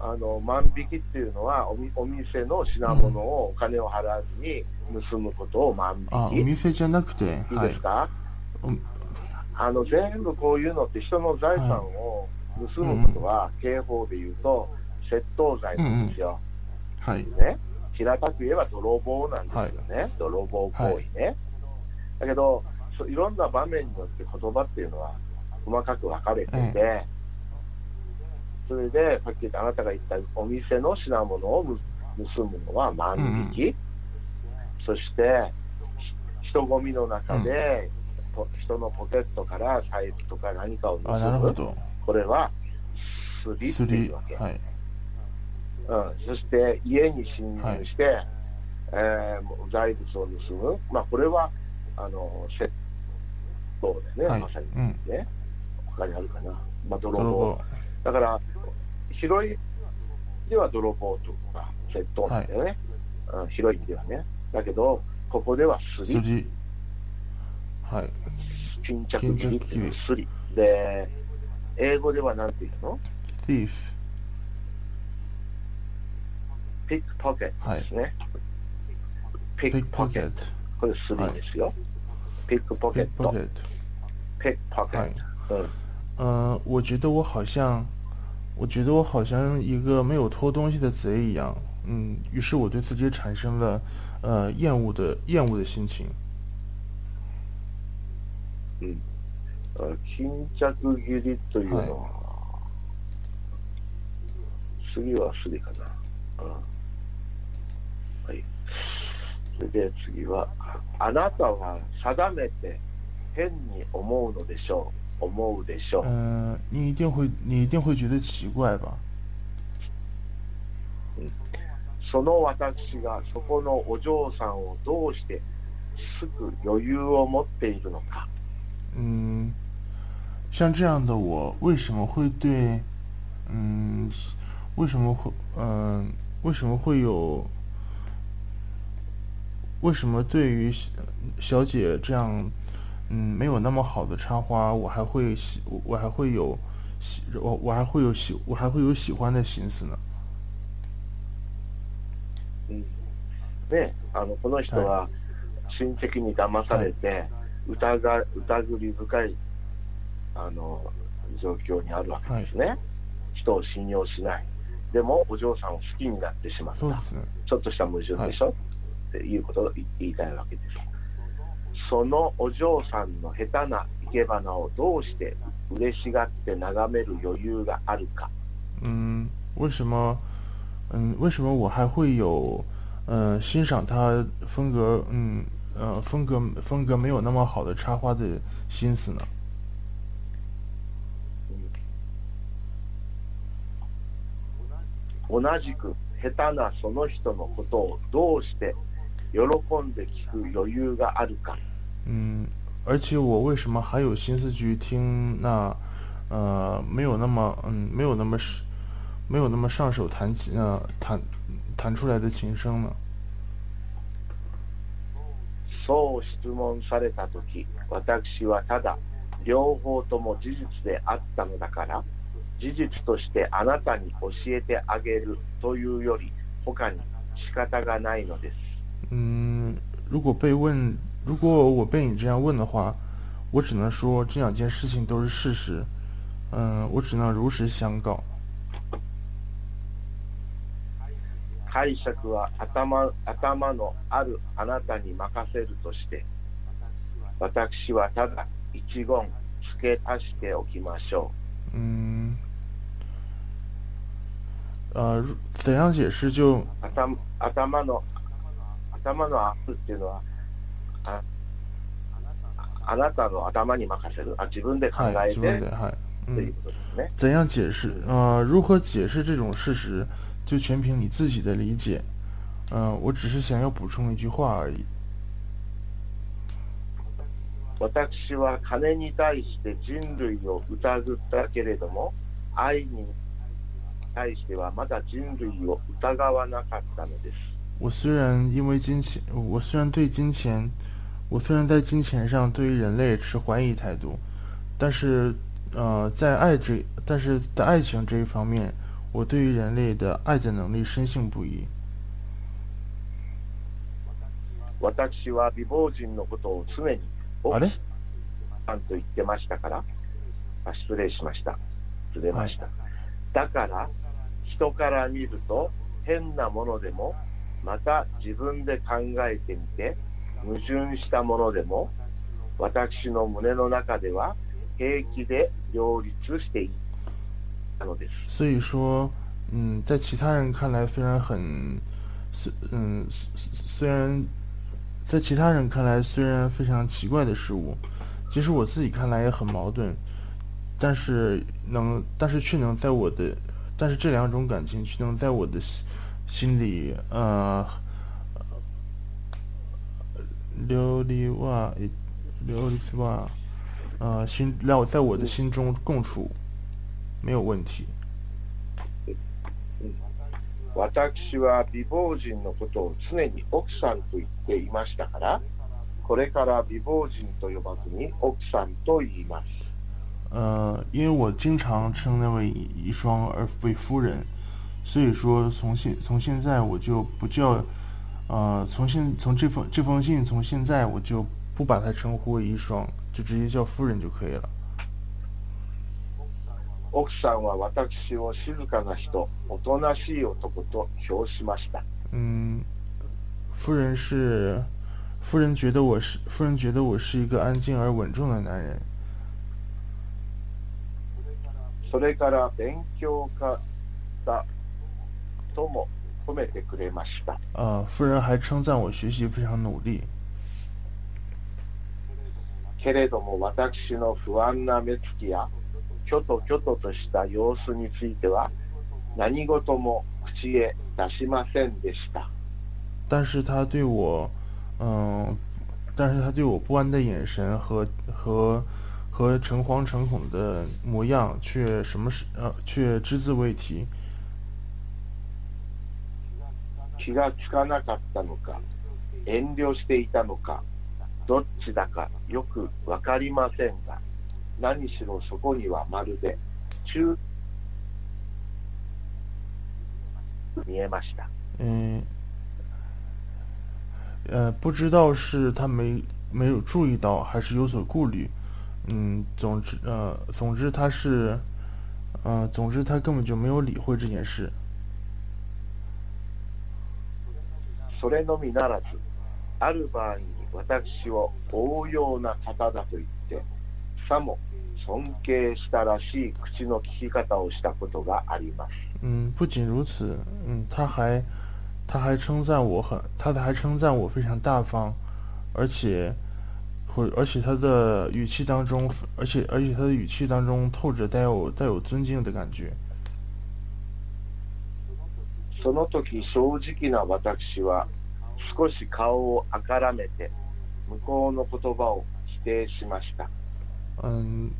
あの万引きっていうのはおみお店の品物をお金を払わずに盗むことを万引き、い店じゃなくて、いはいです。か、おあの全部こういうのって人の財産を盗むことは、刑法で言うと窃盗罪なんですよ、はい。ね、平たく言えば泥棒なんですよね、泥棒行為ね。だけどそ、いろんな場面によって言葉っていうのは細かく分かれてて、えそれでさっき言ったあなたが言ったお店の品物をむ盗むのは万引き、そしてひ人混みの中で、ポ人のポケットから財布とか何かを盗あ、なるほむ、ど。これはすりって。いうわけ。はい。うん、そして家に侵入して、えーもう財物を盗む、まあ、これはあの窃盗だよね、はいまさにうんね、他にあるかな、まあ、泥棒。だから、広いでは泥棒とか窃盗なんだよね、うん、広い意味ではね、だけど、ここではすり。はい。巾着切りっていうのすり、で、英語ではなんていうの？Thief。 pickpocketですね。 pickpocket。。これすりですよ。ピックポケット。pickpocket。 pickpocket，、はい嗯，呃，我觉得我好像，我觉得我好像一个没有偷东西的贼一样。嗯，于是我对自己产生了呃厌恶的厌恶的心情。呃巾着切りというのは、次はすりかな。うんはい。それで次は、あなたは定めて 変に思うのでしょう。思うでしょう。嗯、你一定会你一定会觉得奇怪吧？その私がそこのお嬢さんをどうしてすぐ余裕を持っているのか。嗯，像这样的我为什么会对，嗯，为什么会嗯、为什么会有？为什么对于小小姐这样，嗯，没有那么好的插花，我还会喜，我我还会有喜，我我还会有喜，我还会有喜欢的心思呢？うん。ね、あのこの人は親戚に騙されて、疑疑り深いあの状況にあるわけですね、人を信用しない、でもお嬢さんを好きになってしまった。ちょっとした矛盾でしょ、っていうことを言言いたいわけです。そのお嬢さんの下手な生け花をどうして嬉しがって眺める余裕があるか。嗯，为什么？嗯，为什么我还会有，呃，欣赏他风格，嗯，呃，风格风格没有那么好的插花的心思呢？同じく下手なその人のことをどうして喜んで聞く余裕があるか。嗯，而且我为什么还有心思去听那，呃，没有那么，嗯，没有那么是，没有那么上手弹琴，呃，弹弹出来的琴声呢？そう質問されたとき、私はただ両方とも事実であったのだから、事実としてあなたに教えてあげるというより、他に仕方がないのです。嗯，如果被问， 如果我被你这样问的话，我只能说这两件事情都是事实。嗯，我只能如实相告。解釈は頭頭のあるあなたに任せるとして、私はただ一言付け足しておきましょ嗯，呃，如怎样解释就う。頭頭の頭のあるっていうのは あ、あなたの頭に任せる。あ自分で考嗨，えて自分的嗨，という嗯，ことですね。怎样解释？呃，如何解释这种事实，就全凭你自己的理解。嗯、我只是想要补充一句话而已。私は金に対して人類を疑ったけれども、愛に対してはまだ人類を疑わなかったのです。我虽然因为金钱，我虽然对金钱， 我虽然在金钱上对于人类持怀疑态度，但是 呃，在爱这，但是在爱情这一方面，我对于人类的爱的能力深信不疑。私は美貌人のことを常に奥あれさんと言ってましたから、あ失礼しました。失礼ました。だから、人から見ると変なものでも、また自分で考えてみて、 矛盾したものでも、私の胸の中では平気で両立していたのです。所以说，嗯，在其他人看来虽然很，虽嗯虽虽然在其他人看来虽然非常奇怪的事物，其实我自己看来也很矛盾，但是能，但是却能在我的，但是这两种感情却能在我的心心里，呃， 琉璃瓦，琉璃瓦，呃，心让我在我的心中共处，没有问题。私は美貌人のことを常に奥さんと言っていましたから、これから美貌人と呼ばずに奥さんと言います。呃，因为我经常称那位遗孀而为夫人，所以说从现从现在我就不叫， 呃，从现从这封这封信从现在我就不把她称呼为遗孀，就直接叫夫人就可以了。奥さんは私を静かな人、おとなしい男と評しました。嗯，夫人是，夫人觉得我是夫人觉得我是一个安静而稳重的男人。それから勉強家だとも 褒めてくれました。呃，夫人还称赞我学习非常努力。けれども私の不安な目つきや、きょときょととした様子については、何事も口へ出しませんでした。但是他对我，嗯，但是他对我不安的眼神和和和诚惶诚恐的模样，却什么事呃，却只字未提。 気がつかなかったのか、遠慮していたのか、どっちだかよくわかりませんが、何しろそこにはまるで中見えました。嗯，呃，不知道是他没没有注意到，还是有所顾虑。嗯，总之呃，总之他是，呃，总之他根本就没有理会这件事。それのみならず、ある場合に私を追うような方だと言って、さも尊敬したらしい口の利き方をしたことがあります。嗯，不仅如此，嗯，他还他还称赞我很，他还称赞我非常大方，而且或而且他的语气当中，而且而且他的语气当中透着带有带有尊敬的感觉。 その時正直な私は少し顔をあからめて向こうの言葉を否定しました。嗯，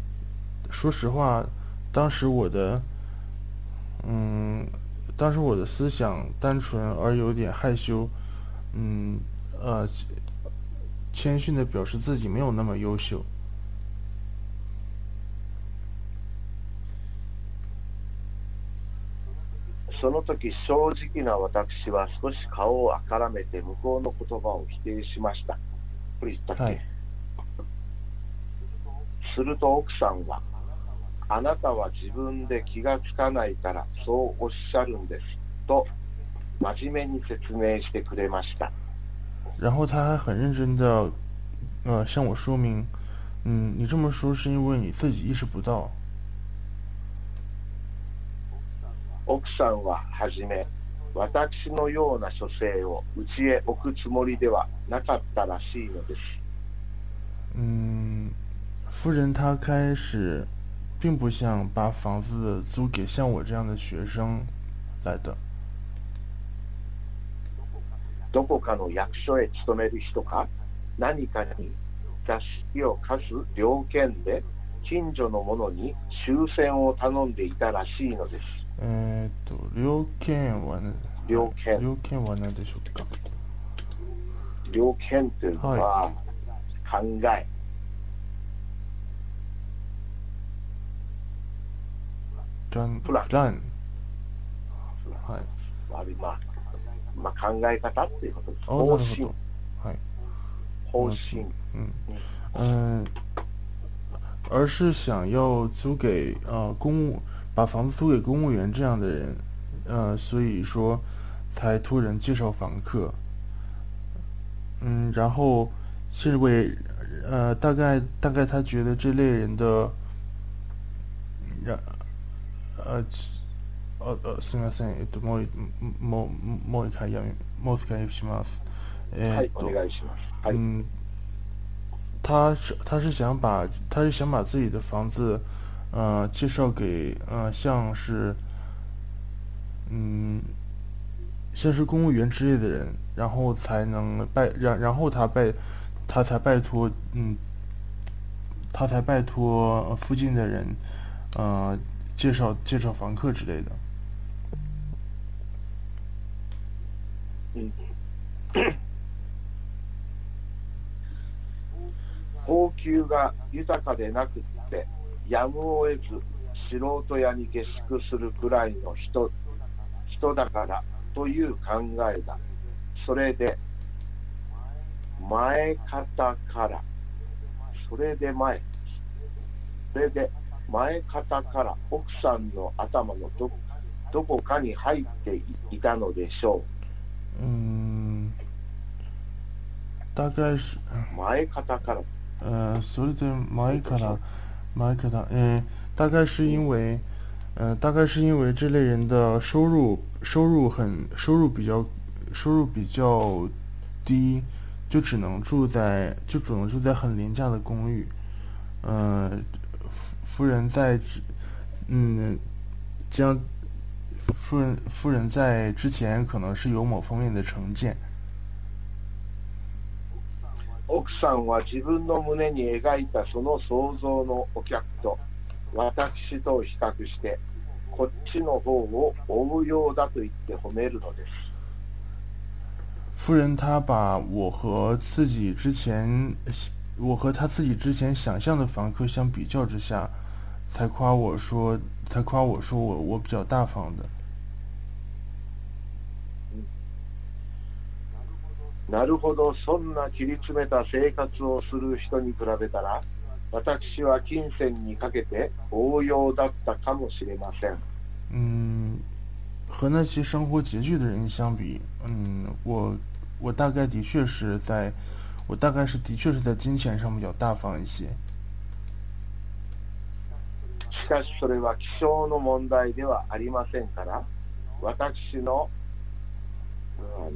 说实话，当时我的，嗯，当时我的思想单纯而有点害羞，嗯，呃，谦逊的表示自己没有那么优秀。その時正直な私は少し顔をあからめて向こうの言葉を否定しました。これ言ったっけ、はいすると奥さんは、あなたは自分で気がつかないからそうおっしゃるんですと真面目に説明してくれました。然后他还很认真的，呃，向我说明，嗯，你这么说是因为你自己意识不到。奥さんははじめ、私のような書生をうちへ置くつもりではなかったらしいのです。嗯，夫人她开始并不想把房子租给像我这样的学生来的。どこかの役所へ勤める人か？何かに雑誌を貸す猟犬で近所の者に終戦を頼んでいたらしいのです。えーっと、猟犬はね、猟犬猟犬は何でしょうか？猟犬というのは、考え、プラン、プランプラン。はい。悪いまあ、まあ、考え方っていうことです。哦，方針。はい。方針。嗯嗯，而是想要租给呃公务，把房子租给公务员这样的人，呃，所以说才托人介绍房客。嗯，然后是为呃大概大概他觉得这类人的，让呃呃呃すみませんえっともうもうもう一回やめもう一回します。えはい、おーっと。願いします。はい。嗯，他是他是想把他是想把自己的房子， 呃，介绍给呃像是，嗯，像是公务员之类的人，然后才能拜然然后他拜他才拜托嗯，他才拜托呃附近的人，呃，介绍介绍房客之类的。うん高級が豊かでなくって やむを得ず素人屋に下宿するくらいの人人だからという考えだ。それで前方からそれで前それで前方から奥さんの頭のどどこかに入っていたのでしょ嗯，大概是。う前方から。呃，それで前から前から，嗯，大概是因为，呃，大概是因为这类人的收入收入很收入比较收入比较低，就只能住在就只能住在很廉价的公寓。呃，夫夫人在，嗯，将夫人夫人在之前可能是有某方面的成见。奥さんは自分の胸に描いたその想像のお客と私と比較してこっちの方を追うようだと言って褒めるのです夫人她把我和自己之前，我和她自己之前想象的房客相比较之下，才夸我说，才夸我说我我比较大方的。なるほどそんな切り詰めた生活をする人に比べたら私は金銭にかけて応用だったかもしれません嗯，和那些生活拮据的人相比，嗯，我我大概的确是在，我大概是的确是在金钱上比较大方一些。しかしそれは気象の問題ではありませんから私のうん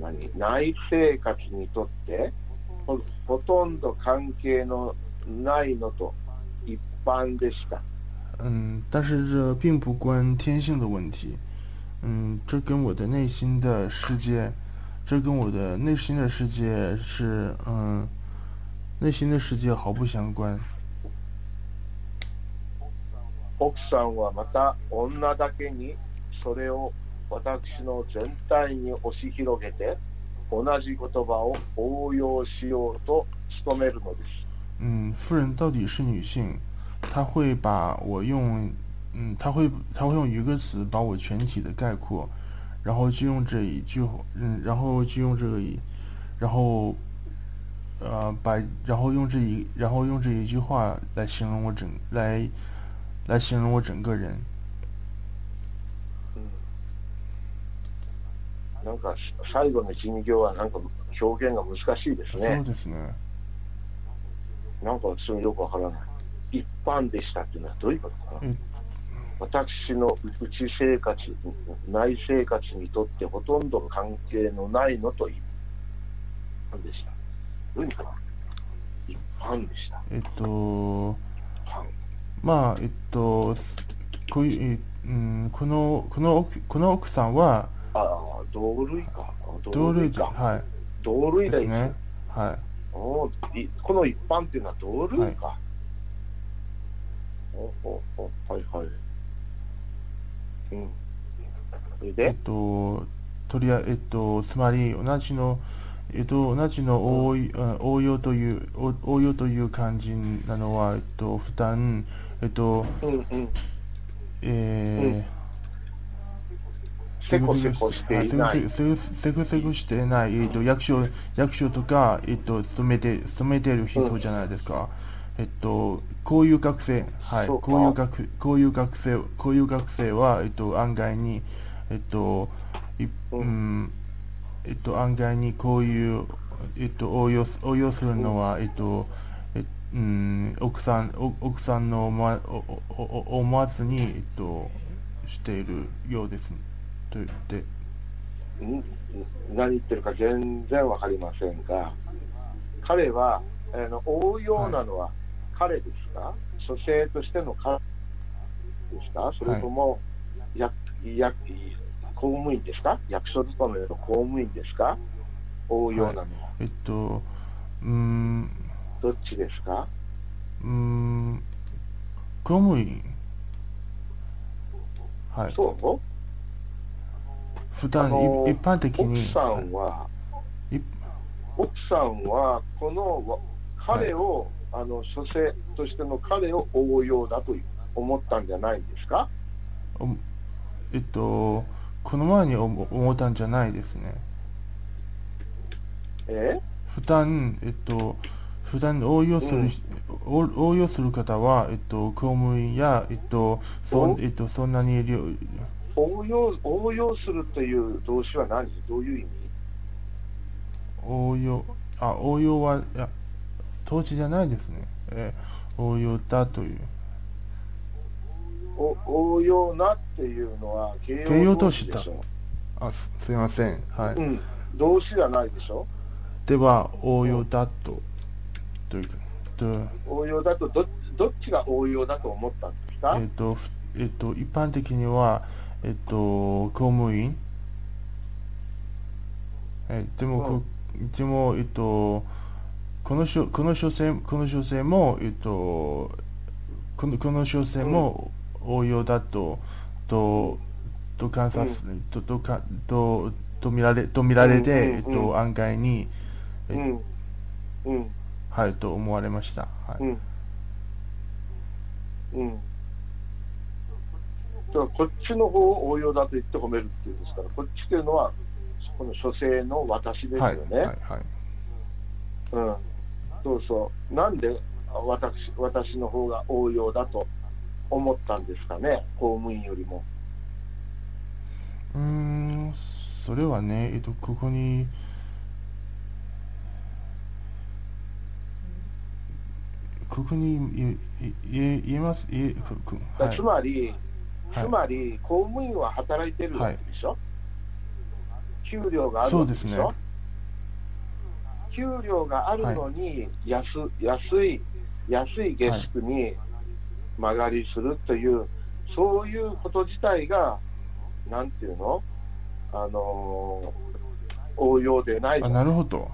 何？内生活にとってほほとんど関係のないのと一般でした。嗯，但是这并不关天性的问题，嗯，这跟我的内心的世界，这跟我的内心的世界是，嗯，内心的世界毫不相关。奥さんはまた女だけにそれを私の全体に押し広げて同じ言葉を応用しようと努めるのです嗯，夫人到底是女性，她会把我用，嗯，她会她会用一个词把我全体的概括，然后就用这一句，嗯，然后就用这个一，然后，呃，把然后用这一然后用这一句话来形容我整来来形容我整个人。 なんか最後の一二行はなんか表現が難しいですそうね。ですね。なんか私もよくわからない。一般でしたっていうのはどういうことかなうん。私の内生活、内生活にとってほとんど関係のないのと一般でした。どういう意味かな一般でした。えっと。まあえっとこういう、えうん、このこの奥この奥さんはああ、同類か。同類か。はい同類だよですね。はい。おーいこの一般っていうのは同類か。おおおはいはい。うん。それえっで、と、とりあええっと、つまり同じの、えっと、同じの応いうん応用という、応応用という感じなのは、えっと、負担、えっと、うんうん。えーせこせこしていない。せこせこしてない、えっと、役所役所とか、えっと、勤めて勤めてる人じゃないですか、えっと、こういう学生、はい、こういう学こういう学生こういう学生は、えっと、案外に、えっというん。えっと、案外にこういう、えっと、応用す応用するのは、えっとえうん、奥さんお奥さんの思わおおお思わずに、えっと、しているようですと言って。ん？何言ってるか全然わかりませんが、彼は、あの応用なのは彼ですか、書生としての彼ですか、それとも、やや公務員ですか、役所勤めの公務員ですか、応用なのは、えっとうーん。どっちですか、うーん。公務員。はい。そう？普段、一般的に。奥さんは、い奥さんはこのわ彼を、あの書生としての彼を応用だと思ったんじゃないんですか？おえっとこの前に思思ったんじゃないですね。え？普段えっと普段応用する、応応用する方は、えっと、公務員や、えっとそえっと、そんなに量応用応用するという動詞は何？どういう意味？応用あ応用はいや統治じゃないですね、えー応用だという。お応用なっていうのは形形容動詞だ。あすすいません。はい、うん、動詞じゃないでしょ？では応用だとというかと応用だとどどっちが応用だと思ったんですか、えっとふえっと一般的にはえっと公務員？えでも、こでもえっとこの書この書生この書生もえっとこのこの書生も応用だととと観察、ととかとと見られと見られて、えっと案外にえはいと思われました。はい、うん。うんこっちの方を応用だと言って褒めるっていうんですからこっちというのはこの書生の私ですよはいね、はいはい。うん、そうそう、なんで私私の方が応用だと思ったんですかね、公務員よりも。うーん、それはね、えっと、ここに、ここに言えます言えつまり、はいつまり公務員は働いてるわけでしょ、給料があるそうですねわけでしょ、給料があるのに安、安い安い月宿に間借りするという、そういうこと自体が、なんていうの、あのー応用でない。あなるほど。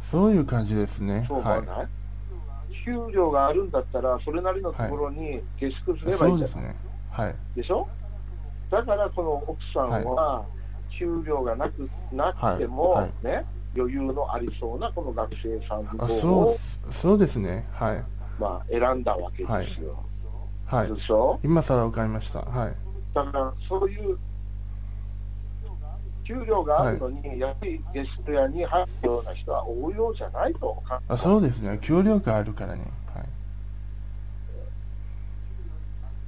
そういう感じですね。そうはない、給料があるんだったら、それなりのところに下宿すい。ればいいじゃない。そうですね。はい。でしょ？だからこの奥さんは、給料がなくなくても、はいね、余裕のありそうなこの学生さんをう、そうですね。はい。まあ、選んだわけですよ。はい。でしょ？今更わかりました。はい。だからそういう給料があるのに、安いゲスト屋に入るような人は応用じゃないとあ、そうですね。協力があるからね。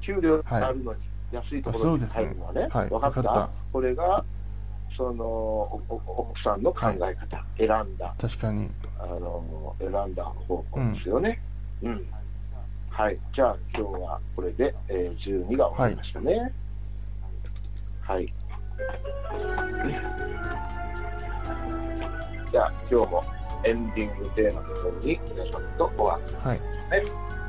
給料があるのに、安いところに入るのはね、はい分かったわかったこれがその奥さんの考え方、選んだ確かに。あの選んだ方法ですよね。うん。はい。じゃあ今日はこれで、えー、12が終わりましたね。はい。じゃあ今日もエンディングテーマとともに皆さんとお別れはい。ですね。木本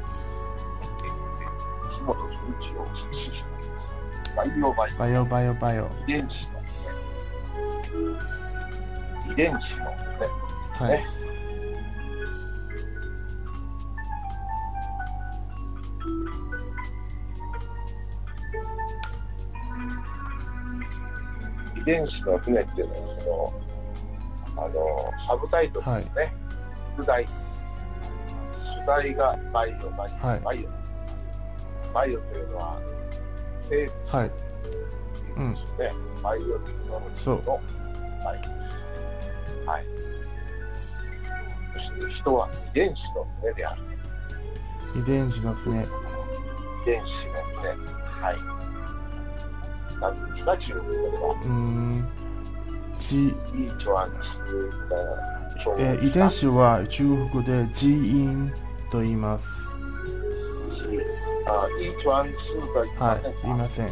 純一を推進しております。バイオバイバイオバイオバイオ。遺伝子の遺伝子のですね、はい。ね遺伝子の船っていうのはそのあのサブタイトルですね、主題主題がバイオバイオ、はいバイオバイオというのは生物はい。うん。で。バイオテクノロジーのはい。はい。そして人は遺伝子の船である。遺伝子の船。遺伝子の船。はい。何ですか、中国語では。うーん。えー遺伝子は中国語で基因と言います。あ、イーチョアンーがはい。言いません。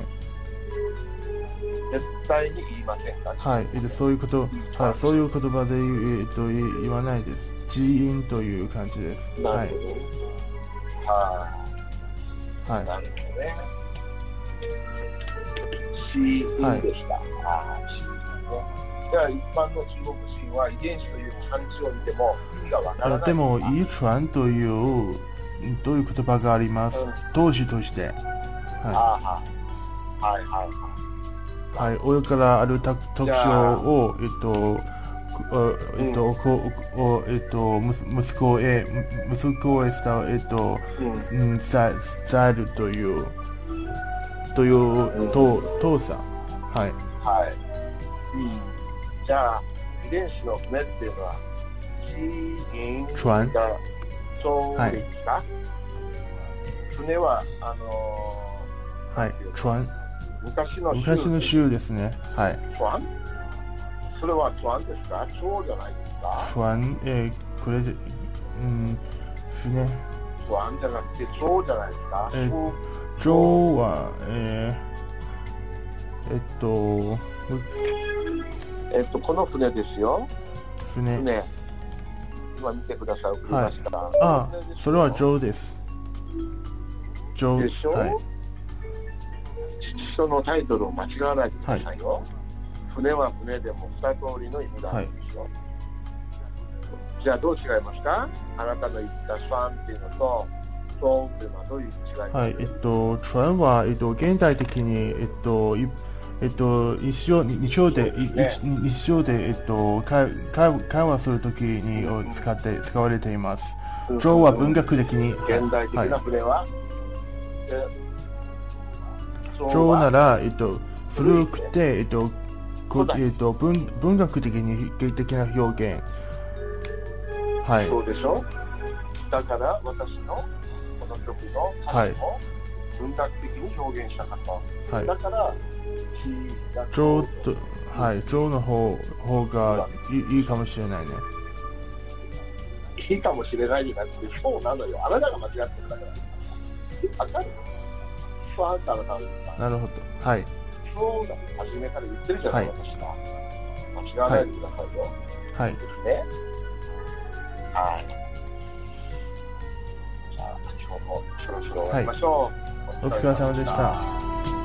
絶対に言いませんか、はい。えっと、そういうこと、はい。そういう言葉で言う、えっと、言言わないです。基因という感じです。はいなる。ほど。ははいい。。なるほどね。死因でした。ああ、死因ね。じゃあ、一般の中国人は遺伝子という漢字を見ても意味がわからない。あでも、遺传という、どういう言葉があります？うん。動詞として。はああ、はいはいはい。い。はい。親からある特特徴を、えっと、こえっと、こうおえっと、む息子へ、む息子へ伝え、えっと、うんうん、伝え伝えるという、という、と、とさ。はい。はい。うん。じゃあ、遺伝子の船っていうのは、基因ですか、船は、あのはい。船？ー昔の昔の州ですね。はい。船？それは船ですか？蝶じゃないですか？船、えー、これで、うん、船？船じゃなくて蝶じゃないですか、えーは、えー、えっと、えっと、この船ですよ。船。船。今見てください、送りました。あ、それはジョーです。ジョでしょ、ー。はい。辞書のタイトルを間違わないでくださいよ。船は船でも二通りの意味があるんですよ。じゃあどう違いますか？あなたの言ったファンっていうのと、ソーンっていうのはどういう違いですか、はい。えっと、船は、えっと、現代的に、えっと、いえっと、日常日常で、いね。日日常で、えっと、会会会話するときにを使って、使われています。うん。ジョーは文学的に、現代的はいな船は、えジョーなはら、えっと、古くて、えっと、こえっと、文文学的に的な表現。はい。そうでしょ？だから私のこの曲の歌詞も文学的に表現したかった。はい。だから、キーがジョーと、はい、ジョーの方方がいいいいかもしれないね。いいかもしれないじゃなくて、そうなのよ。あなたが間違ってるだから。わかる不安からなんですかなるほど。はい。そうだ。初めから言ってるじゃない、はい私が。間違わないでくださいよ。はい。ですね。はい。じゃあ、今日もそろそろ終わりましょう。お疲れ様でした。